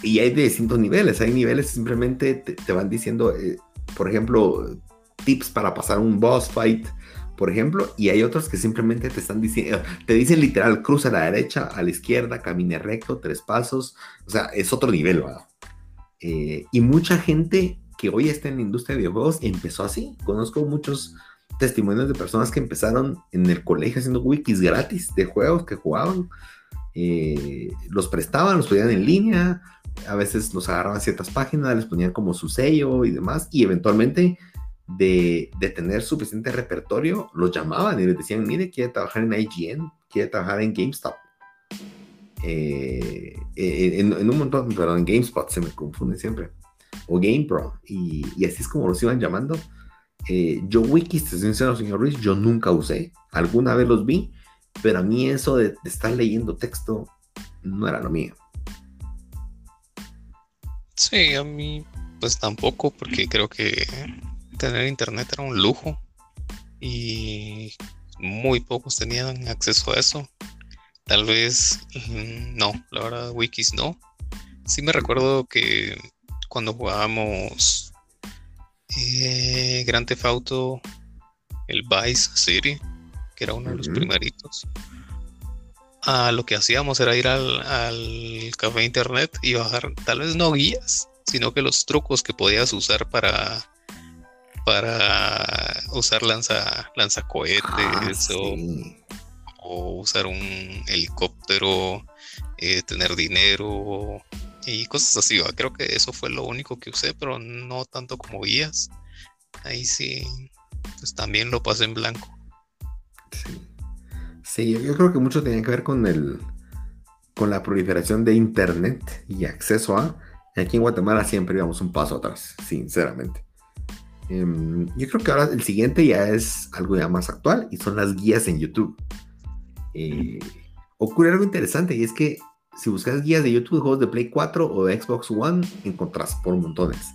y hay de distintos niveles, hay niveles simplemente te, van diciendo, eh, por ejemplo, tips para pasar un boss fight, por ejemplo, y hay otros que simplemente te están diciendo, te dicen literal, cruza a la derecha, a la izquierda, camine recto, tres pasos, o sea, es otro nivel, y mucha gente que hoy está en la industria de videojuegos empezó así. Conozco muchos testimonios de personas que empezaron en el colegio haciendo wikis gratis de juegos que jugaban. Eh, los prestaban, los ponían en línea, a veces los agarraban a ciertas páginas, les ponían como su sello y demás, y eventualmente de, tener suficiente repertorio, los llamaban y les decían, mire, quiere trabajar en IGN, quiere trabajar en GameStop. Eh, en, un montón, perdón, en GameSpot se me confunde siempre, o GamePro, y, así es como los iban llamando eh, yo wikis, te sincero, señor Ruiz, yo nunca usé. Alguna vez los vi, pero a mí eso de, estar leyendo texto no era lo mío. Sí, a mí pues tampoco, porque creo que tener internet era un lujo y muy pocos tenían acceso a eso. Tal vez mm, no, la verdad, wikis no. Sí me recuerdo que cuando jugábamos eh, Grand Theft Auto, el Vice City, que era uno de los primeritos. Ah, lo que hacíamos era ir al, café internet y bajar, tal vez no guías, sino que los trucos que podías usar para para usar lanza lanzacohetes ah, o, usar un helicóptero, eh, tener dinero, y cosas así. Creo que eso fue lo único que usé, pero no tanto como guías. Ahí sí, pues también lo pasé en blanco. Sí. Sí, yo creo que mucho tenía que ver con el con la proliferación de internet y acceso a. Aquí en Guatemala siempre íbamos un paso atrás, sinceramente. Em, yo creo que ahora el siguiente ya es algo ya más actual y son las guías en YouTube. Eh, ocurre algo interesante y es que si buscas guías de YouTube de juegos de Play 4 o de Xbox One, encontrás por montones.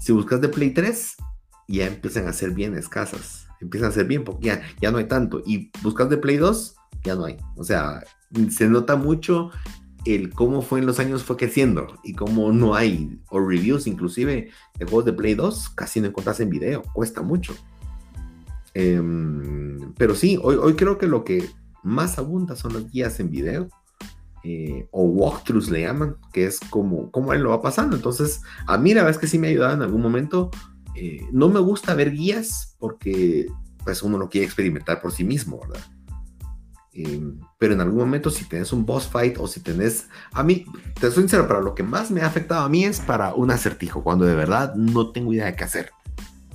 Si buscas de Play 3, ya empiezan a ser bien escasas. Empiezan a ser bien, porque ya, ya no hay tanto. Y buscas de Play 2, ya no hay. O sea, se nota mucho el cómo fue en los años fue creciendo y cómo no hay, reviews inclusive de juegos de Play 2, casi no encontrás en video, cuesta mucho. Em, pero sí, hoy, hoy creo que lo que más abunda son las guías en video. Eh, o walkthroughs le llaman, que es como, como él lo va pasando. Entonces, a mí la verdad es que sí me ha en algún momento. Eh, no me gusta ver guías porque pues uno lo quiere experimentar por sí mismo, ¿verdad? Em, pero en algún momento si tenés un boss fight o si tenés... A mí, te soy sincero, pero lo que más me ha afectado a mí es para un acertijo, cuando de verdad no tengo idea de qué hacer.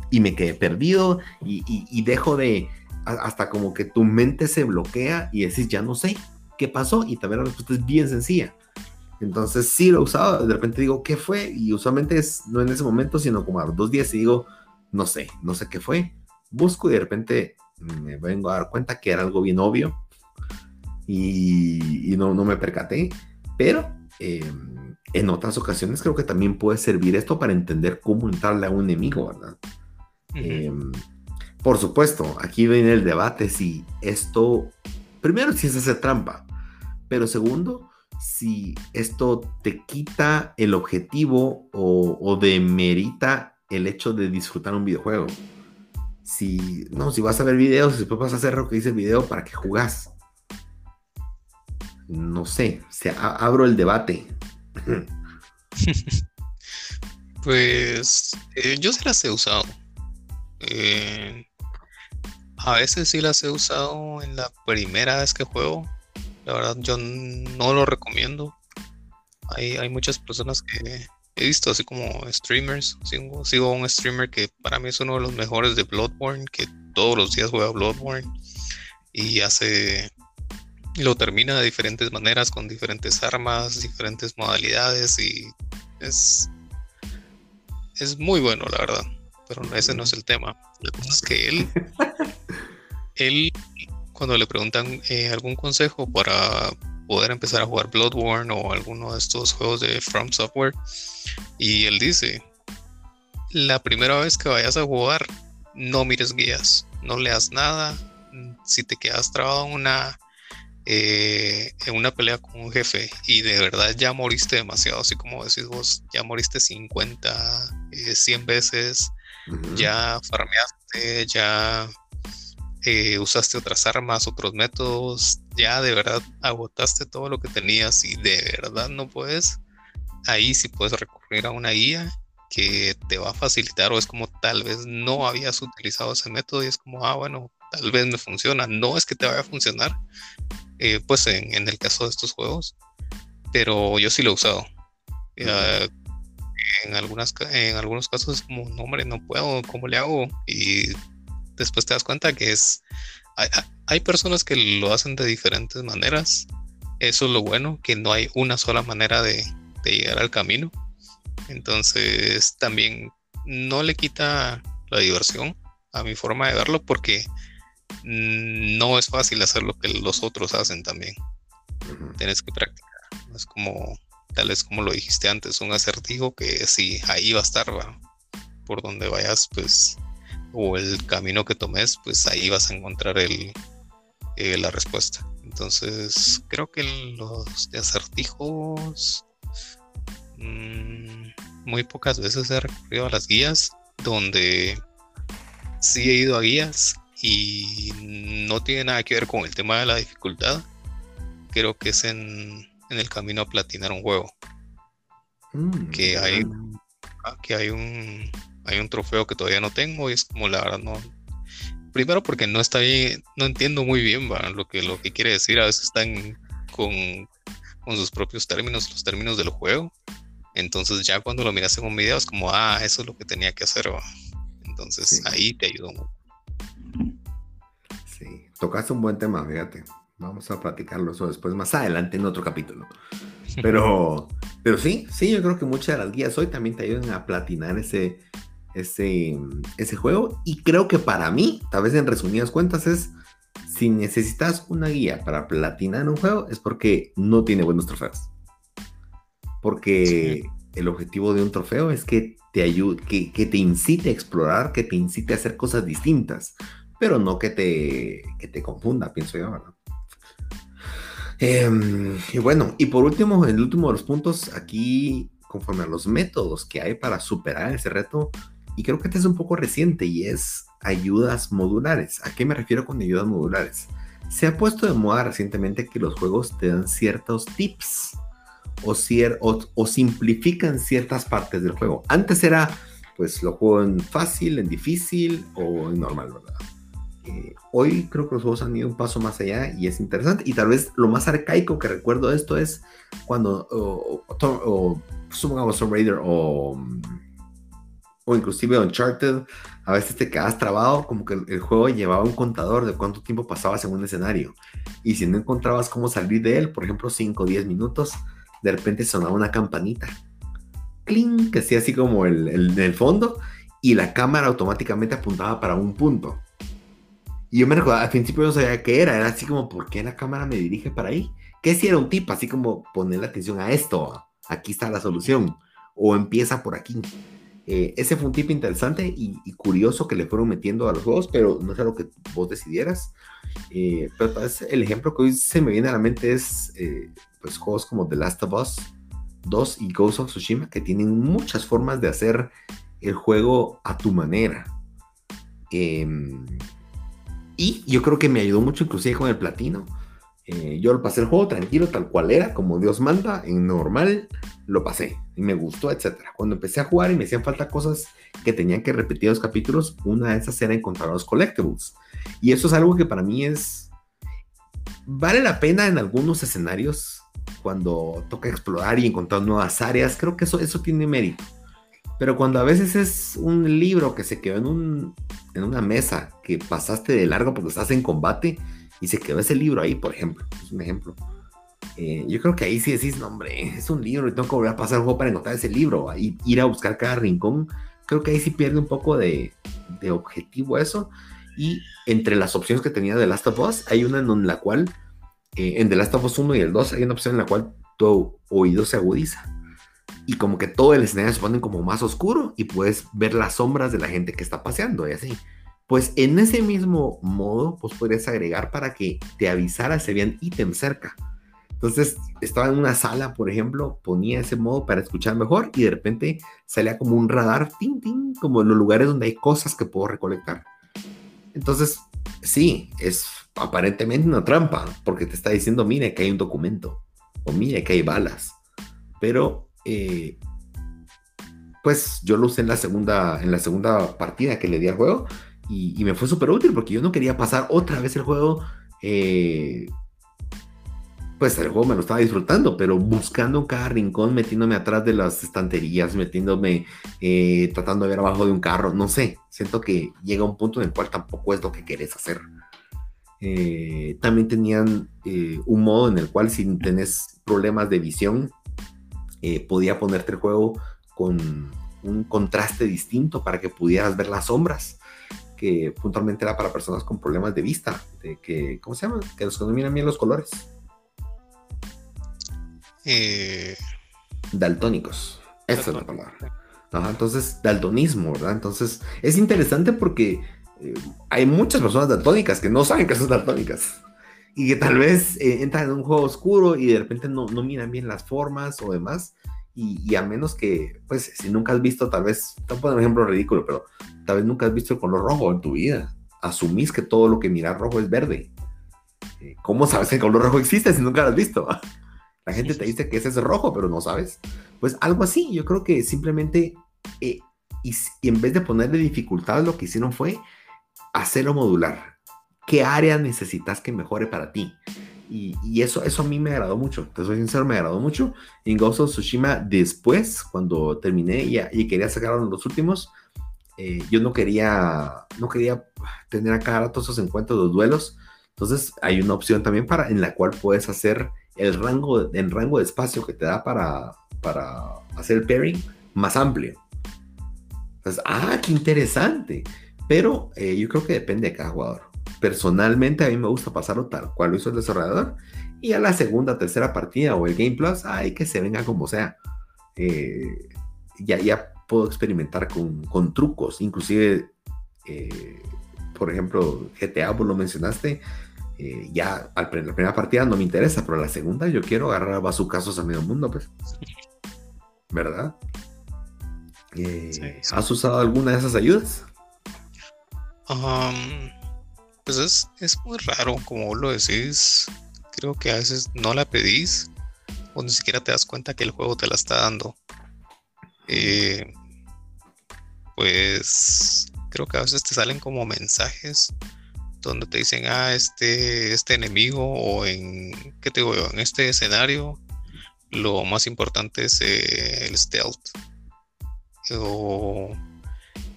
Y me quedé perdido y, dejo de... Hasta como que tu mente se bloquea y decís, ya no sé qué pasó y también la respuesta es bien sencilla. Entonces sí lo he usado, de repente digo, ¿qué fue? Y usualmente es no en ese momento, sino como a los dos días y digo, no sé, no sé qué fue. Busco y de repente me vengo a dar cuenta que era algo bien obvio y, no, no, me percaté, pero em, en otras ocasiones creo que también puede servir esto para entender cómo entrarle a un enemigo, ¿verdad? Em, por supuesto, aquí viene el debate si esto, primero, si es hacer trampa, pero segundo, si esto te quita el objetivo o, o demerita el hecho de disfrutar un videojuego. Si, no, si vas a ver videos, después vas a hacer lo que dice el video, ¿para que jugás? No sé, se abro el debate. pues eh, yo sí las he usado. Eh, a veces sí las he usado en la primera vez que juego. La verdad yo no lo recomiendo. Hay, hay muchas personas que he visto así como streamers. Sigo, sigo un streamer que para mí es uno de los mejores de Bloodborne, que todos los días juega Bloodborne y hace lo termina de diferentes maneras, con diferentes armas, diferentes modalidades y es, es muy bueno, la verdad. Pero ese no es el tema. Es que él, él cuando le preguntan eh, algún consejo para poder empezar a jugar Bloodborne o alguno de estos juegos de From Software, y él dice, la primera vez que vayas a jugar, no mires guías, no leas nada, si te quedas trabado en una eh, en una pelea con un jefe y de verdad ya moriste demasiado, así como decís vos, ya moriste 50, 100 eh, veces, ya farmeaste, ya eh, usaste otras armas, otros métodos, ya de verdad agotaste todo lo que tenías y de verdad no puedes, ahí sí puedes recurrir a una guía que te va a facilitar o es como tal vez no habías utilizado ese método y es como, ah, bueno, tal vez me funciona. No es que te vaya a funcionar, eh, pues en, el caso de estos juegos, pero yo sí lo he usado. en, algunas, en algunos casos es como, no, hombre, no puedo, ¿cómo le hago? Y después te das cuenta que es. Hay, personas que lo hacen de diferentes maneras. Eso es lo bueno, que no hay una sola manera de, de llegar al camino. Entonces también no le quita la diversión a mi forma de verlo porque no es fácil hacer lo que los otros hacen también. Tienes que practicar. Es como, tal vez como lo dijiste antes, un acertijo que si ahí va a estar, por donde vayas, pues, o el camino que tomes, pues ahí vas a encontrar el, eh, la respuesta. Entonces, creo que los de acertijos, mm, muy pocas veces he recurrido a las guías, donde sí he ido a guías y no tiene nada que ver con el tema de la dificultad. Creo que es en, el camino a platinar un juego. Mm, que hay ah, que hay un hay un trofeo que todavía no tengo y es como la verdad no primero porque no está bien no entiendo muy bien lo que lo que quiere decir a veces están con, con sus propios términos los términos del juego Entonces ya cuando lo miras en un video es como, ah, eso es lo que tenía que hacer. Entonces ahí te ayudó mucho. Sí, tocaste un buen tema, fíjate. Vamos a platicarlo eso después, más adelante en otro capítulo. Pero, pero sí, sí, yo creo que muchas de las guías hoy también te ayudan a platinar ese, ese, ese juego. Y creo que para mí, tal vez en resumidas cuentas, es si necesitas una guía para platinar un juego, es porque no tiene buenos trofeos. Porque el objetivo de un trofeo es que te ayude, que, que, te incite a explorar, que te incite a hacer cosas distintas, pero no que te, que te confunda, pienso yo, ¿verdad? Em, y bueno, y por último, el último de los puntos, aquí, conforme a los métodos que hay para superar ese reto, y creo que este es un poco reciente y es ayudas modulares. ¿A qué me refiero con ayudas modulares? Se ha puesto de moda recientemente que los juegos te dan ciertos tips o, o, simplifican ciertas partes del juego. Antes era, pues lo juego en fácil, en difícil o en normal, ¿verdad? Eh, hoy creo que los juegos han ido un paso más allá y es interesante. Y tal vez lo más arcaico que recuerdo de esto es cuando o, o, o Raider o, o inclusive Uncharted, a veces te quedas trabado, como que el, juego llevaba un contador de cuánto tiempo pasabas en un escenario. Y si no encontrabas cómo salir de él, por ejemplo, 5 o 10 minutos, de repente sonaba una campanita. Cling, que hacía así como el, el fondo, y la cámara automáticamente apuntaba para un punto. Y yo me recuerdo, al principio no sabía qué era, era así como, ¿por qué la cámara me dirige para ahí? ¿Qué si era un tip? Así como poner la atención a esto, aquí está la solución, o empieza por aquí. Eh, ese fue un tip interesante y, curioso que le fueron metiendo a los juegos, pero no es algo que vos decidieras. Eh, pero vez el ejemplo que hoy se me viene a la mente es eh, pues juegos como The Last of Us 2 y Ghost of Tsushima, que tienen muchas formas de hacer el juego a tu manera. Eh, y yo creo que me ayudó mucho inclusive con el platino. Eh, yo lo pasé el juego tranquilo, tal cual era, como Dios manda, en normal, lo pasé y me gustó, etc. Cuando empecé a jugar y me hacían falta cosas que tenían que repetir los capítulos, una de esas era encontrar los collectibles. Y eso es algo que para mí es... Vale la pena en algunos escenarios cuando toca explorar y encontrar nuevas áreas, creo que eso, eso tiene mérito. Pero cuando a veces es un libro que se quedó en, un, en una mesa que pasaste de largo porque estás en combate y se quedó ese libro ahí, por ejemplo, es un ejemplo. Eh, yo creo que ahí sí decís, no, hombre, es un libro y tengo que volver a pasar el juego para encontrar ese libro y ir a buscar cada rincón. Creo que ahí sí pierde un poco de, de objetivo eso. Y entre las opciones que tenía de Last of Us, hay una en la cual, eh, en The Last of Us 1 y el 2, hay una opción en la cual tu oído se agudiza y como que todo el escenario se pone como más oscuro y puedes ver las sombras de la gente que está paseando y así. Pues en ese mismo modo, pues podrías agregar para que te avisara si habían ítems cerca. Entonces, estaba en una sala, por ejemplo, ponía ese modo para escuchar mejor y de repente salía como un radar, tin, tin, como en los lugares donde hay cosas que puedo recolectar. Entonces, sí, es aparentemente una trampa, porque te está diciendo, mire que hay un documento, o mire que hay balas, pero eh, pues yo lo usé en la segunda, en la segunda partida que le di al juego y, me fue súper útil porque yo no quería pasar otra vez el juego. Eh, pues el juego me lo estaba disfrutando, pero buscando en cada rincón, metiéndome atrás de las estanterías, metiéndome, eh, tratando de ver abajo de un carro, no sé, siento que llega un punto en el cual tampoco es lo que querés hacer. también tenían un modo en el cual si tenés problemas de visión, eh, podía ponerte el juego con un contraste distinto para que pudieras ver las sombras, que puntualmente era para personas con problemas de vista, de que, ¿cómo se llama? Que los dominan bien los colores. Eh... Daltónicos, esa es la palabra. entonces, daltonismo, ¿verdad? Entonces, es interesante porque eh, hay muchas personas daltónicas que no saben que son daltónicas y que tal vez eh, entran en un juego oscuro y de repente no, no miran bien las formas o demás. Y, a menos que, pues, si nunca has visto, tal vez, te voy a poner un ejemplo ridículo, pero tal vez nunca has visto el color rojo en tu vida. Asumís que todo lo que miras rojo es verde. Eh, ¿Cómo sabes que el color rojo existe si nunca lo has visto? La gente te dice que ese es rojo, pero no sabes. Pues algo así, yo creo que simplemente, eh, y, y en vez de ponerle dificultad, lo que hicieron fue hacerlo modular qué área necesitas que mejore para ti. Y, eso, eso a mí me agradó mucho, te soy sincero, me agradó mucho. En Ghost of Tsushima, después, cuando terminé y, y quería sacar los últimos, eh, yo no quería, no quería tener a cada rato esos encuentros, los duelos. Entonces, hay una opción también para, en la cual puedes hacer el rango, el rango de espacio que te da para, para hacer el pairing más amplio. Entonces, ah, qué interesante. Pero eh, yo creo que depende de cada jugador. Personalmente a mí me gusta pasarlo tal cual lo hizo el desarrollador. Y a la segunda, tercera partida o el Game Plus, hay que se venga como sea. Eh, ya, ya puedo experimentar con, con trucos. Inclusive, eh, por ejemplo, GTA, vos lo mencionaste. ya la primera partida no me interesa, pero la segunda yo quiero agarrar bazucazos a medio mundo, pues. ¿Verdad? ¿Has usado alguna de esas ayudas? Pues es, muy raro, como lo decís. Creo que a veces no la pedís o ni siquiera te das cuenta que el juego te la está dando. Eh, pues creo que a veces te salen como mensajes donde te dicen, ah, este, este enemigo o en, ¿qué te digo En este escenario, lo más importante es eh, el stealth. O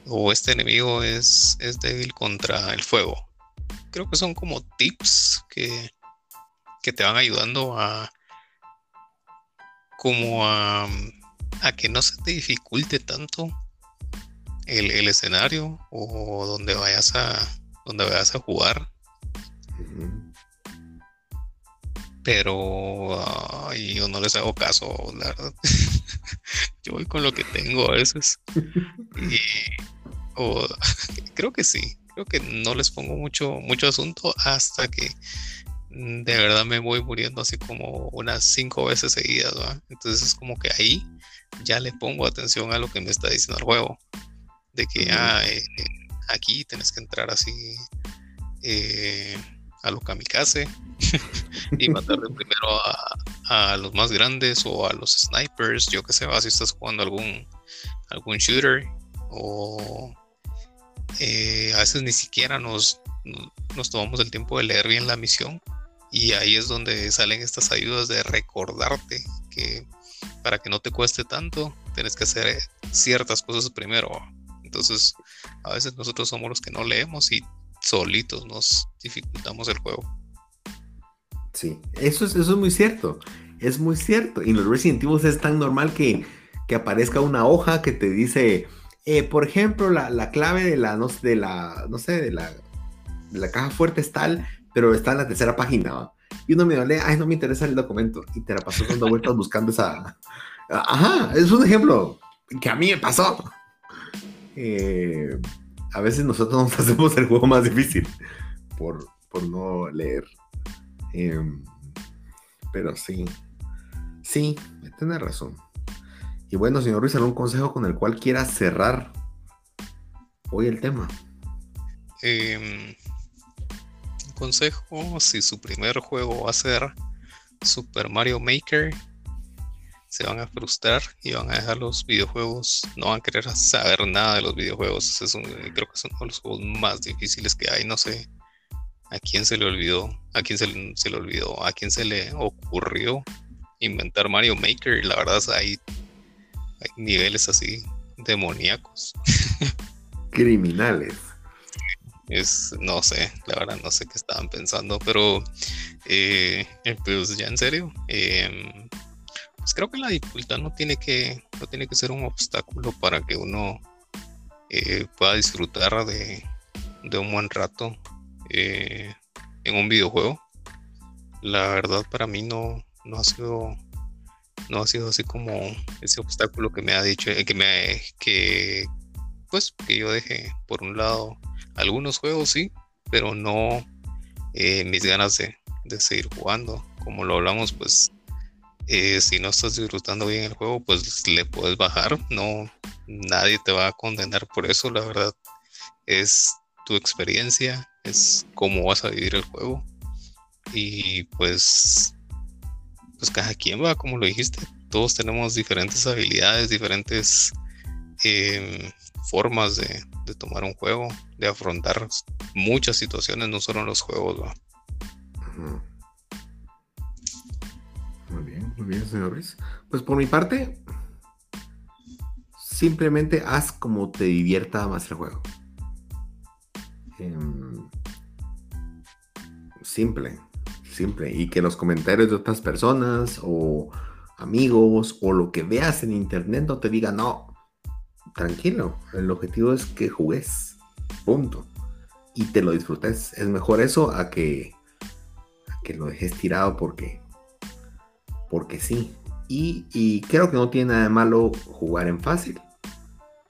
o este enemigo es, es débil contra el fuego. Creo que son como tips que, que te van ayudando a como a, a que no se te dificulte tanto el, escenario o donde vayas a donde vayas a jugar. Pero yo no les hago caso, la verdad. yo voy con lo que tengo a veces. y, o, creo que sí. Creo que no les pongo mucho, mucho asunto hasta que de verdad me voy muriendo así como unas cinco veces seguidas. Entonces es como que ahí ya le pongo atención a lo que me está diciendo el juego. De que ah, eh, aquí tienes que entrar así eh, a lo kamikaze y matarle primero a, a, los más grandes o a los snipers. Yo que sé, si estás jugando algún, algún shooter o eh, a veces ni siquiera nos, nos tomamos el tiempo de leer bien la misión y ahí es donde salen estas ayudas de recordarte que para que no te cueste tanto, tienes que hacer ciertas cosas primero. Entonces, a veces nosotros somos los que no leemos y solitos nos dificultamos el juego. Sí, eso es, eso es muy cierto. Es muy cierto. Y los Resident es tan normal que, que aparezca una hoja que te dice eh, por ejemplo, la, clave de la, no, de la, no sé, de la, la caja fuerte es tal, pero está en la tercera página. Y uno me lee, ay, no me interesa el documento. Y te la pasó dando vueltas buscando esa. Ajá, es un ejemplo que a mí me pasó. Eh, a veces nosotros nos hacemos el juego más difícil por, por no leer. Em, pero sí, sí, tiene razón. Y bueno, señor Ruiz, ¿algún consejo con el cual quiera cerrar hoy el tema? Eh, consejo, si su primer juego va a ser Super Mario Maker, se van a frustrar y van a dejar los videojuegos, no van a querer saber nada de los videojuegos. Es creo que de los juegos más difíciles que hay, no sé a quién se le olvidó, a quién se, se le olvidó, a quién se le ocurrió inventar Mario Maker. La verdad, hay hay niveles así demoníacos. Criminales. Es, no sé, la verdad no sé qué estaban pensando, pero eh, pues ya en serio, em, pues creo que la dificultad no tiene que, no tiene que ser un obstáculo para que uno eh, pueda disfrutar de, de, un buen rato eh, en un videojuego. La verdad para mí no, no ha sido no ha sido así como ese obstáculo que me ha dicho, eh, que me, que, pues, que yo deje por un lado algunos juegos, sí, pero no eh, mis ganas de, seguir jugando. Como lo hablamos, pues, eh, si no estás disfrutando bien el juego, pues le puedes bajar, no, nadie te va a condenar por eso, la verdad, es tu experiencia, es cómo vas a vivir el juego. Y pues pues cada quien va, como lo dijiste, todos tenemos diferentes habilidades, diferentes em, formas de, tomar un juego, de afrontar muchas situaciones, no solo en los juegos. Muy bien, señor Ruiz. Pues por mi parte, simplemente haz como te divierta más el juego. Em, simple, simple. Y que los comentarios de otras personas o amigos o lo que veas en internet no te diga no. Tranquilo, el objetivo es que jugues. Punto. Y te lo disfrutes. Es mejor eso a que, a que lo dejes tirado porque, porque sí. Y, y creo que no tiene nada de malo jugar en fácil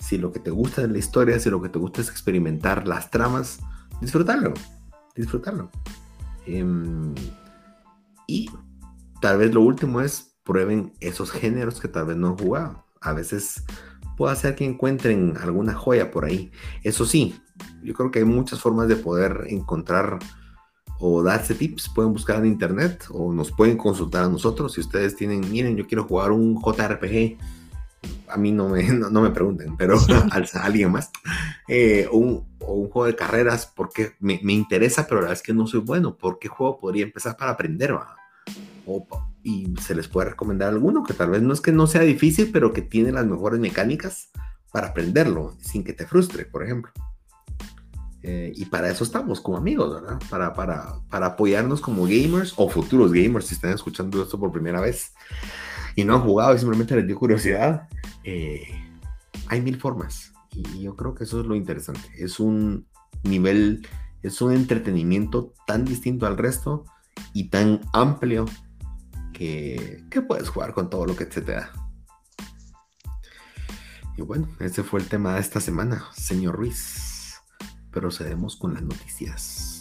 si lo que te gusta es la historia, si lo que te gusta es experimentar las tramas, disfrutarlo, disfrutarlo. Em, y tal vez lo último es prueben esos géneros que tal vez no han jugado. A veces puede ser que encuentren alguna joya por ahí. Eso sí, yo creo que hay muchas formas de poder encontrar o darse tips. Pueden buscar en internet o nos pueden consultar a nosotros. Si ustedes tienen, miren, yo quiero jugar un JRPG a mí no me, no, me pregunten, pero a, alguien más, eh, un, o un juego de carreras, porque me, me, interesa, pero la verdad es que no soy bueno, ¿por qué juego podría empezar para aprender? O, y se les puede recomendar alguno que tal vez no es que no sea difícil, pero que tiene las mejores mecánicas para aprenderlo, sin que te frustre, por ejemplo. Eh, y para eso estamos como amigos, ¿verdad? Para, para, para apoyarnos como gamers o futuros gamers, si están escuchando esto por primera vez y no han jugado y simplemente les dio curiosidad, eh, hay mil formas. Y yo creo que eso es lo interesante. Es un nivel, es un entretenimiento tan distinto al resto y tan amplio que, que puedes jugar con todo lo que se te da. Y bueno, ese fue el tema de esta semana, señor Ruiz. Procedemos con las noticias.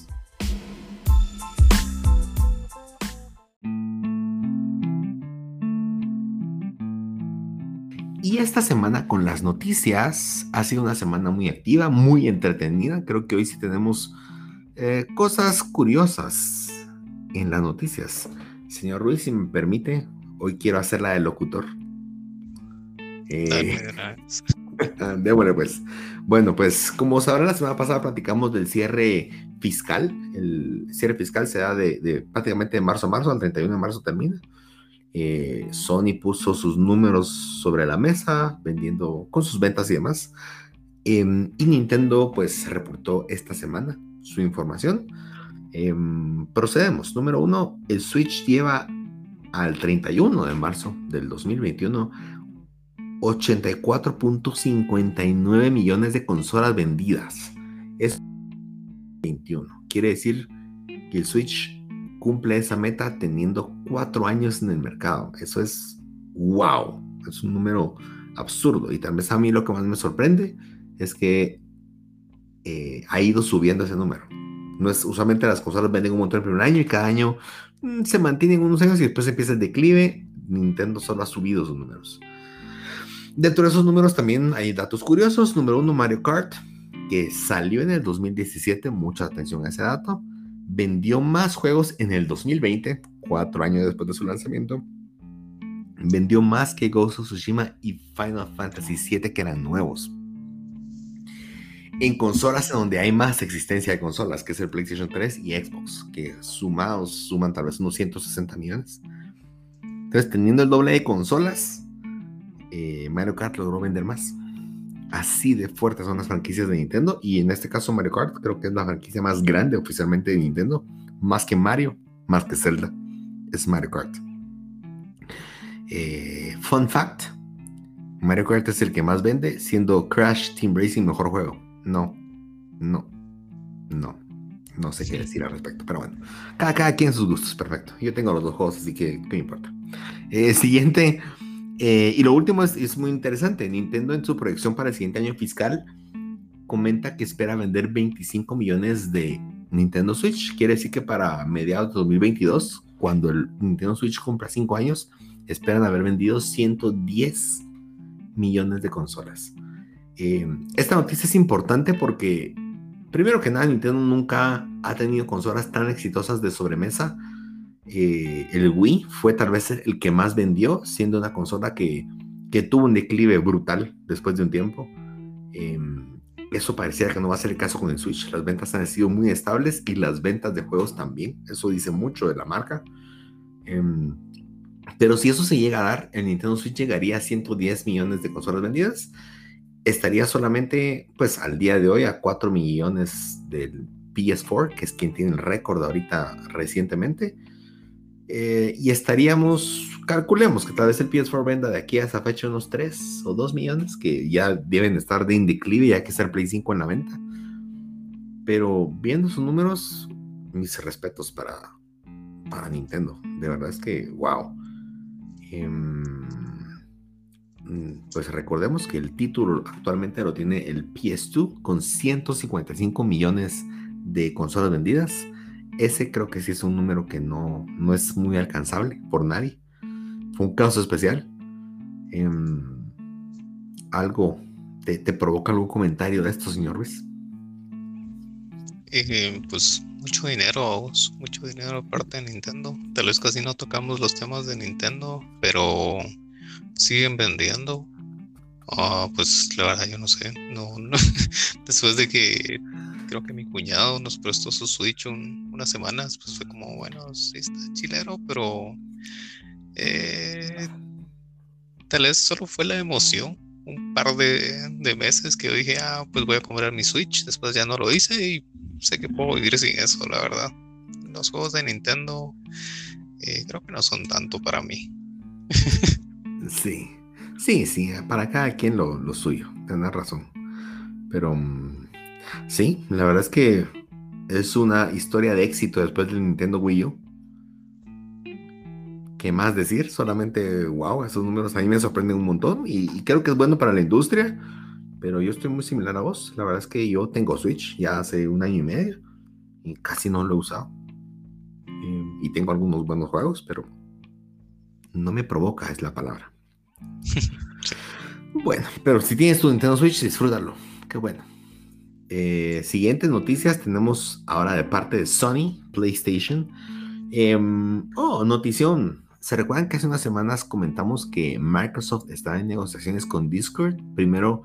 Y esta semana con las noticias ha sido una semana muy activa, muy entretenida. Creo que hoy sí tenemos eh, cosas curiosas en las noticias. Señor Ruiz, si me permite, hoy quiero hacer la de locutor. Eh, démosle pues. Bueno, pues como sabrán, la semana pasada platicamos del cierre fiscal. El cierre fiscal se da de, de prácticamente de marzo a marzo, al 31 de marzo termina. Eh, Sony puso sus números sobre la mesa, vendiendo con sus ventas y demás. Em, y Nintendo pues reportó esta semana su información. Em, procedemos. Número uno, el Switch lleva al 31 de marzo del 2021 84.59 millones de consolas vendidas. Es 21. Quiere decir que el Switch cumple esa meta teniendo cuatro años en el mercado. Eso es wow, es un número absurdo. Y tal vez a mí lo que más me sorprende es que eh, ha ido subiendo ese número. No es, usualmente las consolas venden un montón el primer año y cada año mm, se mantienen unos años y después empieza el declive. Nintendo solo ha subido sus números. Dentro de esos números también hay datos curiosos. Número uno, Mario Kart, que salió en el 2017. Mucha atención a ese dato vendió más juegos en el 2020, cuatro años después de su lanzamiento. Vendió más que Ghost of Tsushima y Final Fantasy VII que eran nuevos. En consolas en donde hay más existencia de consolas, que es el PlayStation 3 y Xbox, que sumados suman tal vez unos 160 millones. Entonces, teniendo el doble de consolas, eh, Mario Kart logró vender más. Así de fuertes son las franquicias de Nintendo. Y en este caso Mario Kart creo que es la franquicia más grande oficialmente de Nintendo. Más que Mario, más que Zelda. Es Mario Kart. Eh, fun fact. Mario Kart es el que más vende, siendo Crash Team Racing mejor juego. No, no, no. No sé qué decir al respecto, pero bueno. Cada, cada quien sus gustos, perfecto. Yo tengo los dos juegos, así que ¿qué me importa? Eh, siguiente. Eh, y lo último es, muy interesante. Nintendo en su proyección para el siguiente año fiscal comenta que espera vender 25 millones de Nintendo Switch. Quiere decir que para mediados de 2022, cuando el Nintendo Switch cumpla 5 años, esperan haber vendido 110 millones de consolas. Eh, esta noticia es importante porque, primero que nada, Nintendo nunca ha tenido consolas tan exitosas de sobremesa eh, el Wii fue tal vez el que más vendió, siendo una consola que, tuvo un declive brutal después de un tiempo. Em, eso parecía que no va a ser el caso con el Switch. Las ventas han sido muy estables y las ventas de juegos también. Eso dice mucho de la marca. Em, Pero si eso se llega a dar, el Nintendo Switch llegaría a 110 millones de consolas vendidas. Estaría solamente, pues al día de hoy, a 4 millones del PS4, que es quien tiene el récord ahorita recientemente. Eh, y estaríamos, calculemos que tal vez el PS4 venda de aquí a esa fecha unos 3 o 2 millones, que ya deben estar de indeclive, ya que está el Play 5 en la venta. Pero viendo sus números, mis respetos para, para Nintendo. De verdad es que, wow. Em, pues recordemos que el título actualmente lo tiene el PS2 con 155 millones de consolas vendidas. Ese creo que sí es un número que no, no es muy alcanzable por nadie. Fue un caso especial. Em, algo, te, provoca algún comentario de esto, señor Ruiz? Eh, pues mucho dinero, mucho dinero aparte de Nintendo. Tal vez casi no tocamos los temas de Nintendo, pero siguen vendiendo. Ah, pues la verdad yo no sé, no, después de que creo que mi cuñado nos prestó su Switch unas semanas, pues fue como, bueno, sí está chilero, pero eh, tal vez solo fue la emoción, un par de, meses que yo dije, ah, pues voy a comprar mi Switch, después ya no lo hice y sé que puedo vivir sin eso, la verdad. Los juegos de Nintendo eh, creo que no son tanto para mí. sí, sí, sí, para cada quien lo, lo suyo, tenés razón. Pero mm, Sí, la verdad es que es una historia de éxito después del Nintendo Wii U. ¿Qué más decir? Solamente, wow, esos números a mí me sorprenden un montón y, creo que es bueno para la industria, pero yo estoy muy similar a vos. La verdad es que yo tengo Switch ya hace un año y medio y casi no lo he usado. Y, y tengo algunos buenos juegos, pero no me provoca, es la palabra. bueno, pero si tienes tu Nintendo Switch, disfrútalo. Qué bueno. Eh, siguientes noticias tenemos ahora de parte de Sony PlayStation. Em, oh, notición. ¿Se recuerdan que hace unas semanas comentamos que Microsoft está en negociaciones con Discord? Primero,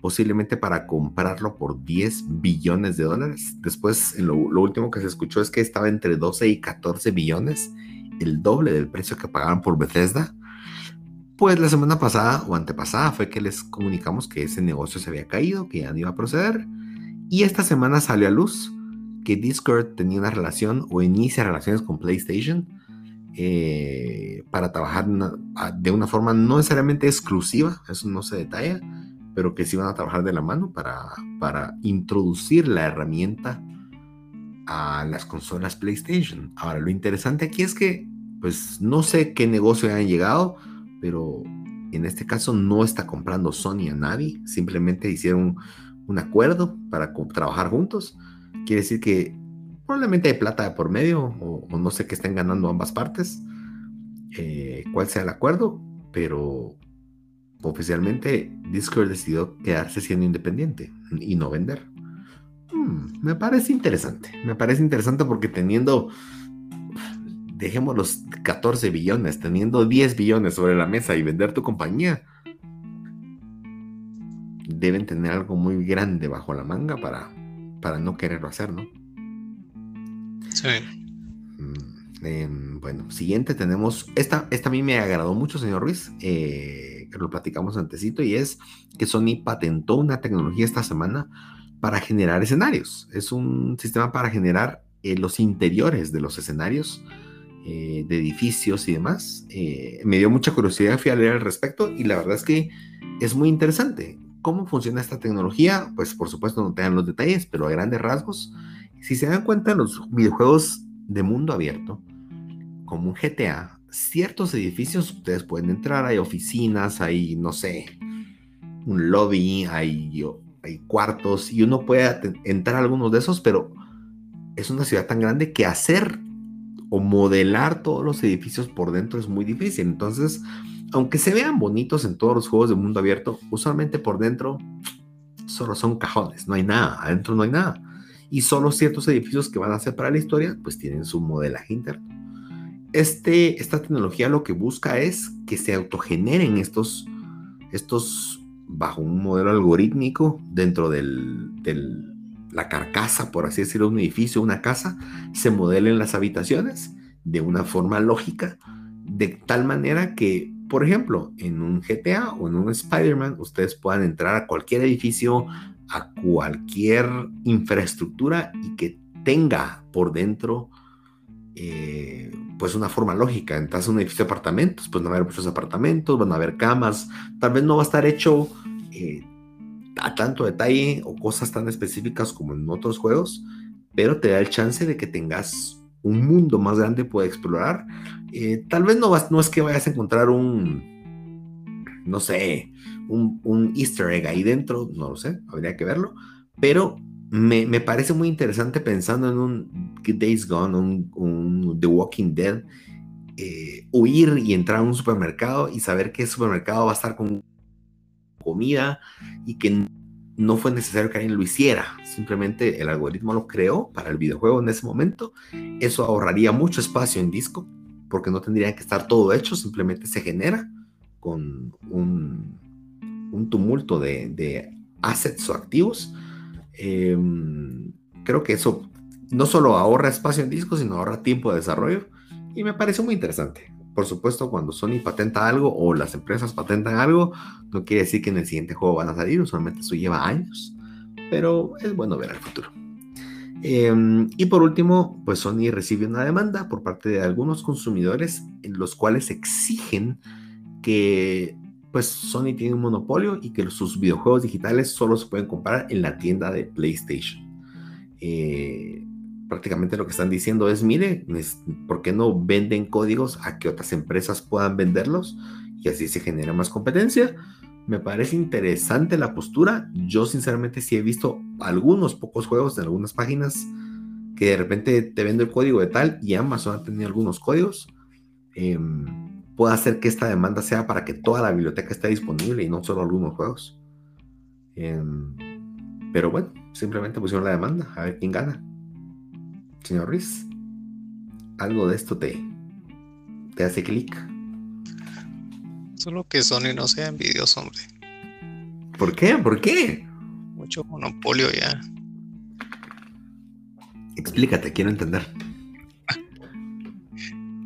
posiblemente para comprarlo por 10 billones de dólares. Después, lo, lo, último que se escuchó es que estaba entre 12 y 14 billones, el doble del precio que pagaban por Bethesda. Pues la semana pasada o antepasada fue que les comunicamos que ese negocio se había caído, que ya no iba a proceder. Y esta semana salió a luz que Discord tenía una relación o inicia relaciones con PlayStation eh, para trabajar de una forma no necesariamente exclusiva, eso no se detalla, pero que sí van a trabajar de la mano para, para introducir la herramienta a las consolas PlayStation. Ahora, lo interesante aquí es que, pues no sé qué negocio hayan llegado, pero en este caso no está comprando Sony a nadie, simplemente hicieron un acuerdo para trabajar juntos. Quiere decir que probablemente hay plata por medio o, no sé qué estén ganando ambas partes, eh, cuál sea el acuerdo, pero oficialmente Discord decidió quedarse siendo independiente y no vender. Hmm, me parece interesante, me parece interesante porque teniendo, dejemos los 14 billones, teniendo 10 billones sobre la mesa y vender tu compañía, deben tener algo muy grande bajo la manga para, para no quererlo hacer, ¿no? Sí. Mm, em, bueno, siguiente tenemos, esta, esta a mí me agradó mucho, señor Ruiz, eh, que lo platicamos antesito, y es que Sony patentó una tecnología esta semana para generar escenarios. Es un sistema para generar eh, los interiores de los escenarios eh, de edificios y demás. me dio mucha curiosidad, fui a leer al respecto y la verdad es que es muy interesante. ¿Cómo funciona esta tecnología? Pues por supuesto no te dan los detalles, pero a grandes rasgos, si se dan cuenta los videojuegos de mundo abierto, como un GTA, ciertos edificios ustedes pueden entrar, hay oficinas, hay, no sé, un lobby, hay, hay cuartos y uno puede entrar a algunos de esos, pero es una ciudad tan grande que hacer o modelar todos los edificios por dentro es muy difícil. Entonces, aunque se vean bonitos en todos los juegos de mundo abierto, usualmente por dentro solo son cajones, no hay nada, adentro no hay nada. Y solo ciertos edificios que van a ser para la historia, pues tienen su modelaje interno. Este, esta tecnología lo que busca es que se autogeneren estos, estos bajo un modelo algorítmico dentro de del, la carcasa, por así decirlo, un edificio, una casa, se modelen las habitaciones de una forma lógica de tal manera que, por ejemplo, en un GTA o en un Spider-Man, ustedes puedan entrar a cualquier edificio, a cualquier infraestructura y que tenga por dentro eh, pues una forma lógica. Entras a un edificio de apartamentos, pues no va a haber muchos apartamentos, van a haber camas, tal vez no va a estar hecho eh, a tanto detalle o cosas tan específicas como en otros juegos, pero te da el chance de que tengas un mundo más grande puede explorar. Eh, tal vez no, vas, no es que vayas a encontrar un, no sé, un, easter egg ahí dentro, no lo sé, habría que verlo, pero me, parece muy interesante pensando en un Days Gone, un, The Walking Dead, eh, huir y entrar a un supermercado y saber que supermercado va a estar con comida y que no fue necesario que alguien lo hiciera, simplemente el algoritmo lo creó para el videojuego en ese momento. Eso ahorraría mucho espacio en disco porque no tendría que estar todo hecho, simplemente se genera con un, tumulto de, assets o activos. Em, creo que eso no solo ahorra espacio en disco, sino ahorra tiempo de desarrollo y me parece muy interesante. Por supuesto, cuando Sony patenta algo o las empresas patentan algo, no quiere decir que en el siguiente juego van a salir, usualmente eso lleva años, pero es bueno ver al futuro. Em, y por último, pues Sony recibe una demanda por parte de algunos consumidores en los cuales exigen que pues Sony tiene un monopolio y que sus videojuegos digitales solo se pueden comprar en la tienda de PlayStation. Eh, prácticamente lo que están diciendo es, mire, ¿por qué no venden códigos a que otras empresas puedan venderlos? Y así se genera más competencia. Me parece interesante la postura. Yo sinceramente sí he visto algunos pocos juegos en algunas páginas que de repente te vendo el código de tal y Amazon ha tenido algunos códigos. Eh, puede hacer que esta demanda sea para que toda la biblioteca esté disponible y no solo algunos juegos. Em, pero bueno, simplemente pusieron la demanda, a ver quién gana. Señor Ruiz, algo de esto te, te hace clic. Solo que Sony no sea envidioso, hombre. ¿Por qué? ¿Por qué? Mucho monopolio ya. Explícate, quiero entender.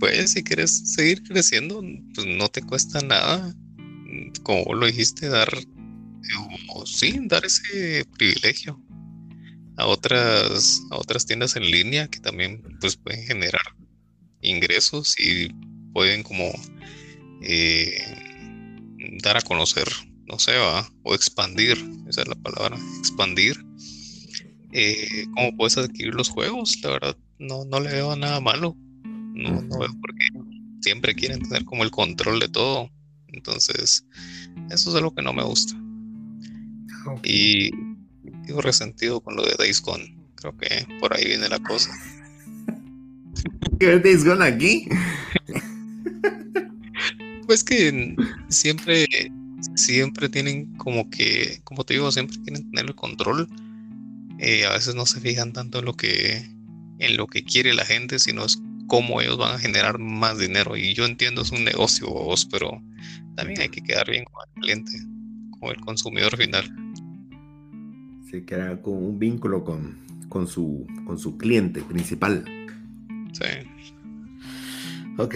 Pues si quieres seguir creciendo, pues no te cuesta nada. Como lo dijiste, dar, o sí, dar ese privilegio a otras, a otras tiendas en línea que también pues, pueden generar ingresos y pueden como eh, dar a conocer, no sé, o expandir, esa es la palabra, expandir eh, cómo puedes adquirir los juegos. La verdad, no, no le veo nada malo. No, no veo por qué. Siempre quieren tener como el control de todo. Entonces, eso es algo que no me gusta. Y digo resentido con lo de Days Gone. Creo que por ahí viene la cosa. ¿Qué Days Gone aquí? pues que siempre, siempre tienen como que, como te digo, siempre quieren tener el control. Eh, a veces no se fijan tanto en lo que en lo que quiere la gente, sino es cómo ellos van a generar más dinero. Y yo entiendo, es un negocio, vos, pero también hay que quedar bien con el cliente, con el consumidor final. Sí, crear con un vínculo con, con, su, con su cliente principal. Sí. Ok,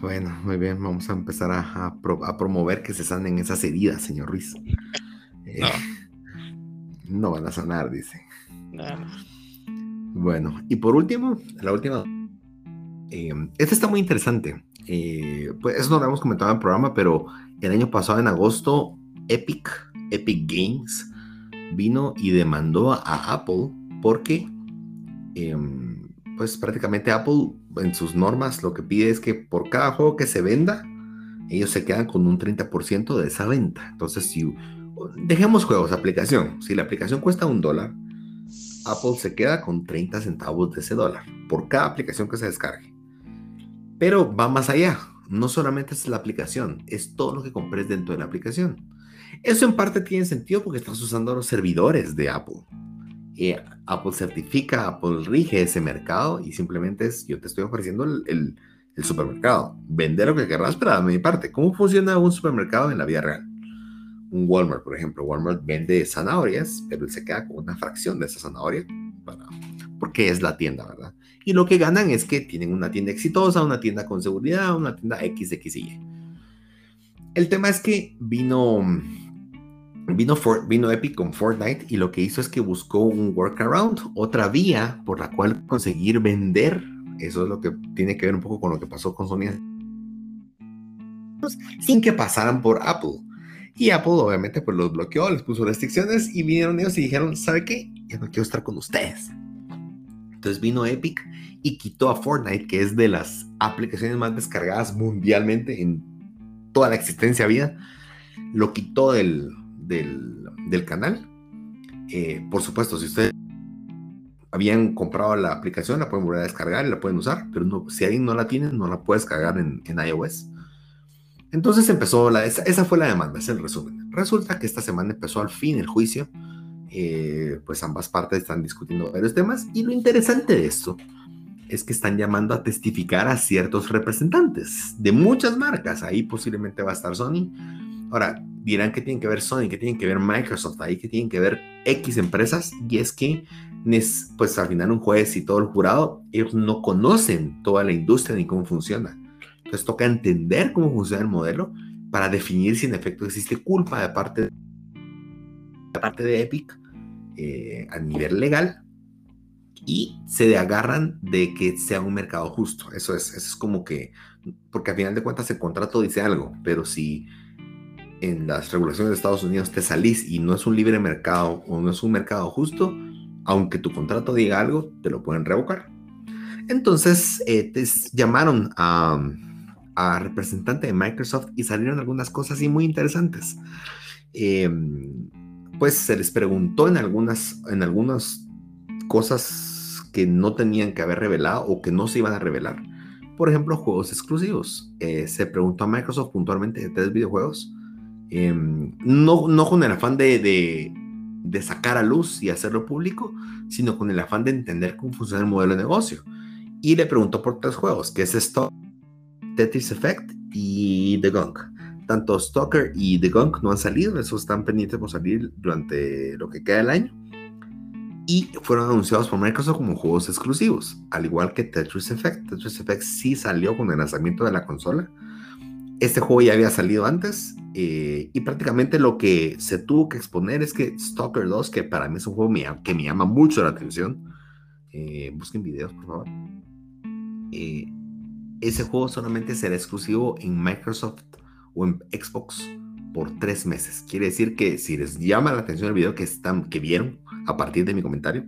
bueno, muy bien, vamos a empezar a, a, promover que se sanen esas heridas, señor Ruiz. Eh, no. no van a sanar, dice. Bueno, y por último, la última. Eh, esta está muy interesante. Eh, pues eso no lo hemos comentado en el programa, pero el año pasado, en agosto, Epic, Epic Games, vino y demandó a Apple porque, em, pues prácticamente Apple en sus normas lo que pide es que por cada juego que se venda, ellos se quedan con un 30% de esa venta. Entonces, si dejemos juegos, aplicación, si la aplicación cuesta un dólar, Apple se queda con 30 centavos de ese dólar por cada aplicación que se descargue. Pero va más allá. No solamente es la aplicación, es todo lo que compres dentro de la aplicación. Eso en parte tiene sentido porque estás usando los servidores de Apple. Eh, Apple certifica, Apple rige ese mercado y simplemente es, yo te estoy ofreciendo el, supermercado. Vender lo que querrás, pero a mi parte. ¿Cómo funciona un supermercado en la vida real? Un Walmart, por ejemplo. Walmart vende zanahorias, pero él se queda con una fracción de esa zanahoria porque es la tienda, ¿verdad? Y lo que ganan es que tienen una tienda exitosa, una tienda con seguridad, una tienda X, X y Y. El tema es que vino, vino, vino Epic con Fortnite y lo que hizo es que buscó un workaround, otra vía por la cual conseguir vender. Eso es lo que tiene que ver un poco con lo que pasó con Sony sin que pasaran por Apple. Y Apple obviamente pues los bloqueó, les puso restricciones y vinieron ellos y dijeron, ¿sabe qué? Ya no quiero estar con ustedes. Entonces vino Epic y quitó a Fortnite, que es de las aplicaciones más descargadas mundialmente en toda la existencia vida. Lo quitó del, del, canal. Eh, por supuesto, si ustedes habían comprado la aplicación, la pueden volver a descargar y la pueden usar, pero no, si alguien no la tiene, no la puedes cargar en, iOS. Entonces empezó, la, esa, fue la demanda, es el resumen. Resulta que esta semana empezó al fin el juicio, eh, pues ambas partes están discutiendo varios temas y lo interesante de esto es que están llamando a testificar a ciertos representantes de muchas marcas, ahí posiblemente va a estar Sony. Ahora, dirán que tienen que ver Sony, que tienen que ver Microsoft, ahí que tienen que ver X empresas, y es que, pues al final un juez y todo el jurado, ellos no conocen toda la industria ni cómo funciona. Entonces toca entender cómo funciona el modelo para definir si en efecto existe culpa de parte de, parte de Epic eh, a nivel legal y se agarran de que sea un mercado justo. Eso es, eso es como que, porque al final de cuentas el contrato dice algo, pero si en las regulaciones de Estados Unidos te salís y no es un libre mercado o no es un mercado justo, aunque tu contrato diga algo, te lo pueden revocar. Entonces, eh, te llamaron a, a representante de Microsoft y salieron algunas cosas muy interesantes. Em, pues se les preguntó en algunas, cosas que no tenían que haber revelado o que no se iban a revelar. Por ejemplo, juegos exclusivos. Eh, se preguntó a Microsoft puntualmente de tres videojuegos. Em, no, no con el afán de, de, sacar a luz y hacerlo público, sino con el afán de entender cómo funciona el modelo de negocio. Y le preguntó por tres juegos, que es esto, Tetris Effect y The Gunk. Tanto Stalker y The Gunk no han salido, esos están pendientes por salir durante lo que queda del año. Y fueron anunciados por Microsoft como juegos exclusivos, al igual que Tetris Effect. Tetris Effect sí salió con el lanzamiento de la consola. Este juego ya había salido antes eh, y prácticamente lo que se tuvo que exponer es que Stalker 2, que para mí es un juego que me llama mucho la atención, eh, busquen videos por favor, eh, ese juego solamente será exclusivo en Microsoft o en Xbox por tres meses. Quiere decir que si les llama la atención el video que, están, que vieron a partir de mi comentario,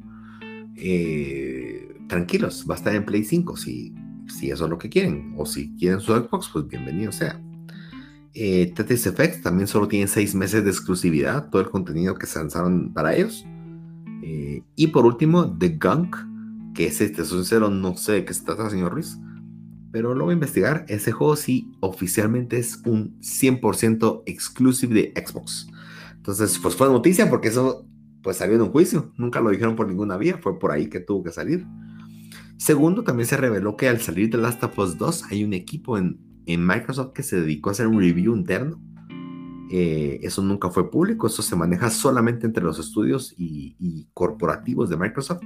eh, tranquilos, va a estar en Play 5 si, si eso es lo que quieren. O si quieren su Xbox, pues bienvenido sea. Eh, Tetris Effect también solo tiene seis meses de exclusividad, todo el contenido que se lanzaron para ellos. Eh, y por último, The Gunk, que es este, soy sincero, no sé de qué se trata, señor Ruiz pero lo voy a investigar. Ese juego sí oficialmente es un 100% exclusive de Xbox. Entonces, pues fue noticia porque eso pues salió en un juicio. Nunca lo dijeron por ninguna vía, fue por ahí que tuvo que salir. Segundo, también se reveló que al salir de Last of Us 2 hay un equipo en, en Microsoft que se dedicó a hacer un review interno. Eh, eso nunca fue público, eso se maneja solamente entre los estudios y, y corporativos de Microsoft.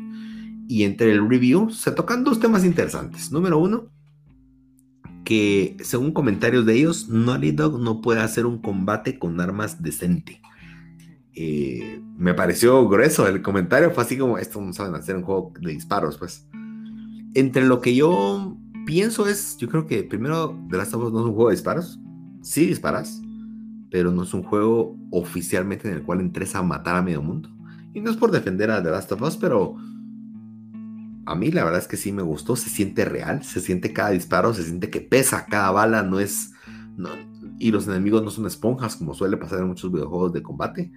Y entre el review se tocan dos temas interesantes. Número uno, que según comentarios de ellos, Naughty Dog no puede hacer un combate con armas decente. Eh, me pareció grueso el comentario, fue así como, esto no saben hacer un juego de disparos, pues. Entre lo que yo pienso es, yo creo que primero The Last of Us no es un juego de disparos, sí disparas, pero no es un juego oficialmente en el cual entres a matar a medio mundo. Y no es por defender a The Last of Us, pero a mí la verdad es que sí me gustó, se siente real, se siente cada disparo, se siente que pesa cada bala, no es... y los enemigos no son esponjas como suele pasar en muchos videojuegos de combate.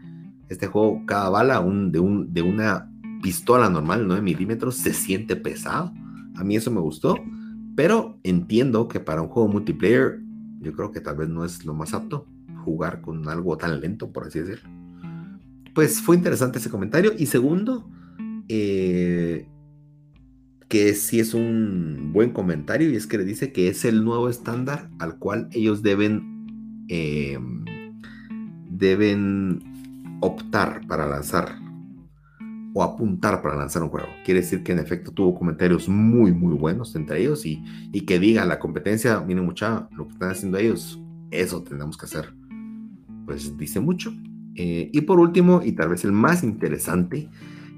Este juego, cada bala un, de, un, de una pistola normal, 9 milímetros, se siente pesado. A mí eso me gustó, pero entiendo que para un juego multiplayer, yo creo que tal vez no es lo más apto jugar con algo tan lento, por así decirlo. Pues fue interesante ese comentario. Y segundo, eh, que sí es un buen comentario y es que le dice que es el nuevo estándar al cual ellos deben em, deben optar para lanzar o apuntar para lanzar un juego. Quiere decir que en efecto tuvo comentarios muy, muy buenos entre ellos y, y que diga la competencia, miren mucha, lo que están haciendo ellos, eso tenemos que hacer. Pues dice mucho. Eh, y por último, y tal vez el más interesante,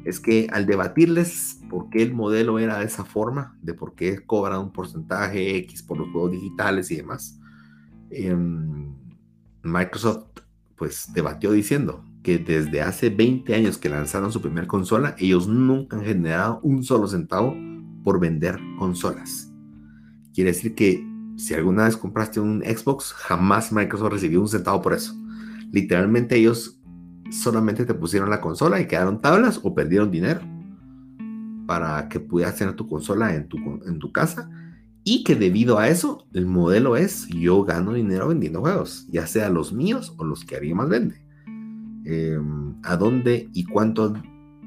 es que al debatirles por qué el modelo era de esa forma, de por qué cobran un porcentaje X por los juegos digitales y demás, em, Microsoft pues debatió diciendo desde hace 20 años que lanzaron su primera consola, ellos nunca han generado un solo centavo por vender consolas. Quiere decir que si alguna vez compraste un Xbox, jamás Microsoft recibió un centavo por eso. Literalmente ellos solamente te pusieron la consola y quedaron tablas o perdieron dinero para que pudieras tener tu consola en tu, en tu casa y que debido a eso el modelo es yo gano dinero vendiendo juegos, ya sea los míos o los que alguien más vende. Em, ¿A dónde y cuánto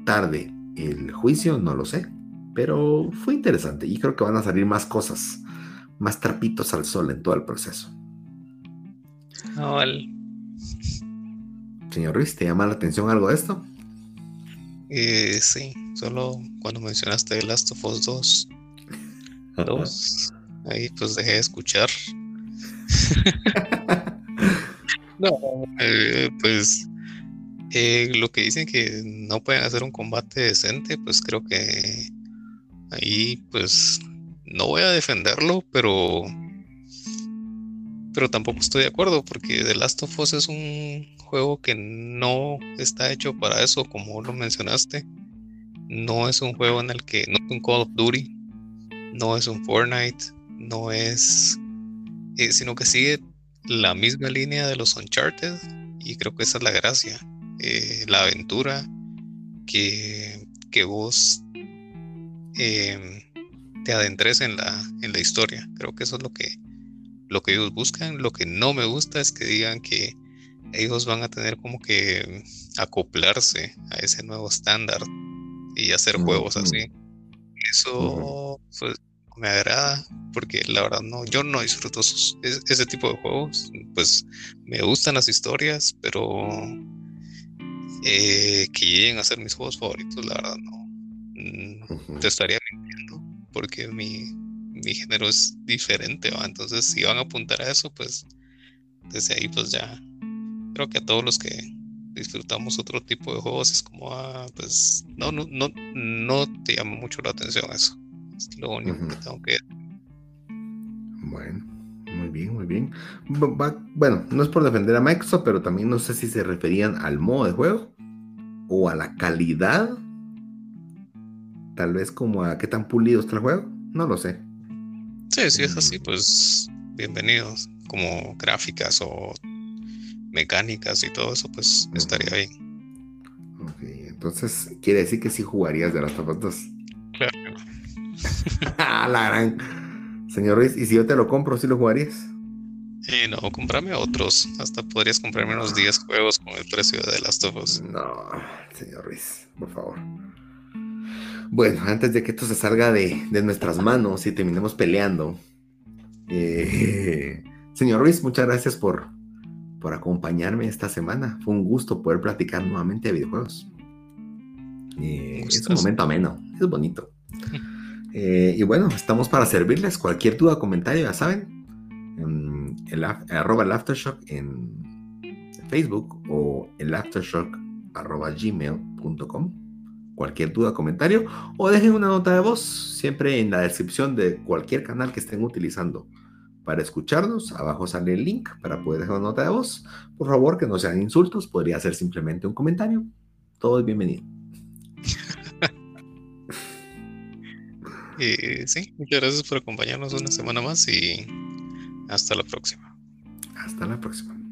tarde el juicio? No lo sé, pero fue interesante y creo que van a salir más cosas, más trapitos al sol en todo el proceso. Señor Ruiz, ¿te llama la atención algo de esto? Eh, sí, solo cuando mencionaste The Last of Us 2, 2 ahí pues dejé de escuchar. no, eh, pues eh, lo que dicen que no pueden hacer un combate decente, pues creo que ahí pues no voy a defenderlo, pero pero tampoco estoy de acuerdo porque The Last of Us es un juego que no está hecho para eso, como lo mencionaste. No es un juego en el que no es un Call of Duty, no es un Fortnite, no es, eh, sino que sigue la misma línea de los Uncharted y creo que esa es la gracia, eh, la aventura que, que vos em, te adentres en la, en la historia. Creo que eso es lo que, lo que ellos buscan. Lo que no me gusta es que digan que ellos van a tener como que acoplarse a ese nuevo estándar y hacer juegos así. Eso pues, me agrada porque la verdad no, yo no disfruto ese tipo de juegos. Pues me gustan las historias, pero eh, que lleguen a ser mis juegos favoritos, la verdad no. Mm, te estaría mintiendo porque mi, mi género es diferente, ¿va? Entonces, si van a apuntar a eso, pues desde ahí, pues ya creo que a todos los que disfrutamos otro tipo de juegos es como, ah, pues no, no, no, no te llama mucho la atención eso. Es lo único que tengo que Bueno, bien, muy bien. bueno, no es por defender a Microsoft, pero también no sé si se referían al modo de juego o a la calidad. Tal vez como a qué tan pulido está el juego. No lo sé. Sí, si es así, pues bienvenidos. Como gráficas o mecánicas y todo eso, pues estaría bien. Ok, entonces quiere decir que sí jugarías de las of 2. Claro. la gran. Señor Ruiz, ¿y si yo te lo compro, sí lo jugarías? No, comprame otros. Hasta podrías comprarme unos 10 juegos con el precio de Last of Us. No, señor Ruiz, por favor. Bueno, antes de que esto se salga de, de nuestras manos y terminemos peleando. Eh, señor Ruiz, muchas gracias por, por acompañarme esta semana. Fue un gusto poder platicar nuevamente de videojuegos. Eh, es un momento ameno, es bonito. Eh, y bueno, estamos para servirles. Cualquier duda, comentario, ya saben. En el, arroba el aftershock en Facebook o el aftershock arroba gmail.com. Cualquier duda, comentario o dejen una nota de voz siempre en la descripción de cualquier canal que estén utilizando para escucharnos. Abajo sale el link para poder dejar una nota de voz. Por favor, que no sean insultos, podría ser simplemente un comentario. Todo es bienvenido. Y sí, muchas gracias por acompañarnos una semana más y hasta la próxima. Hasta la próxima.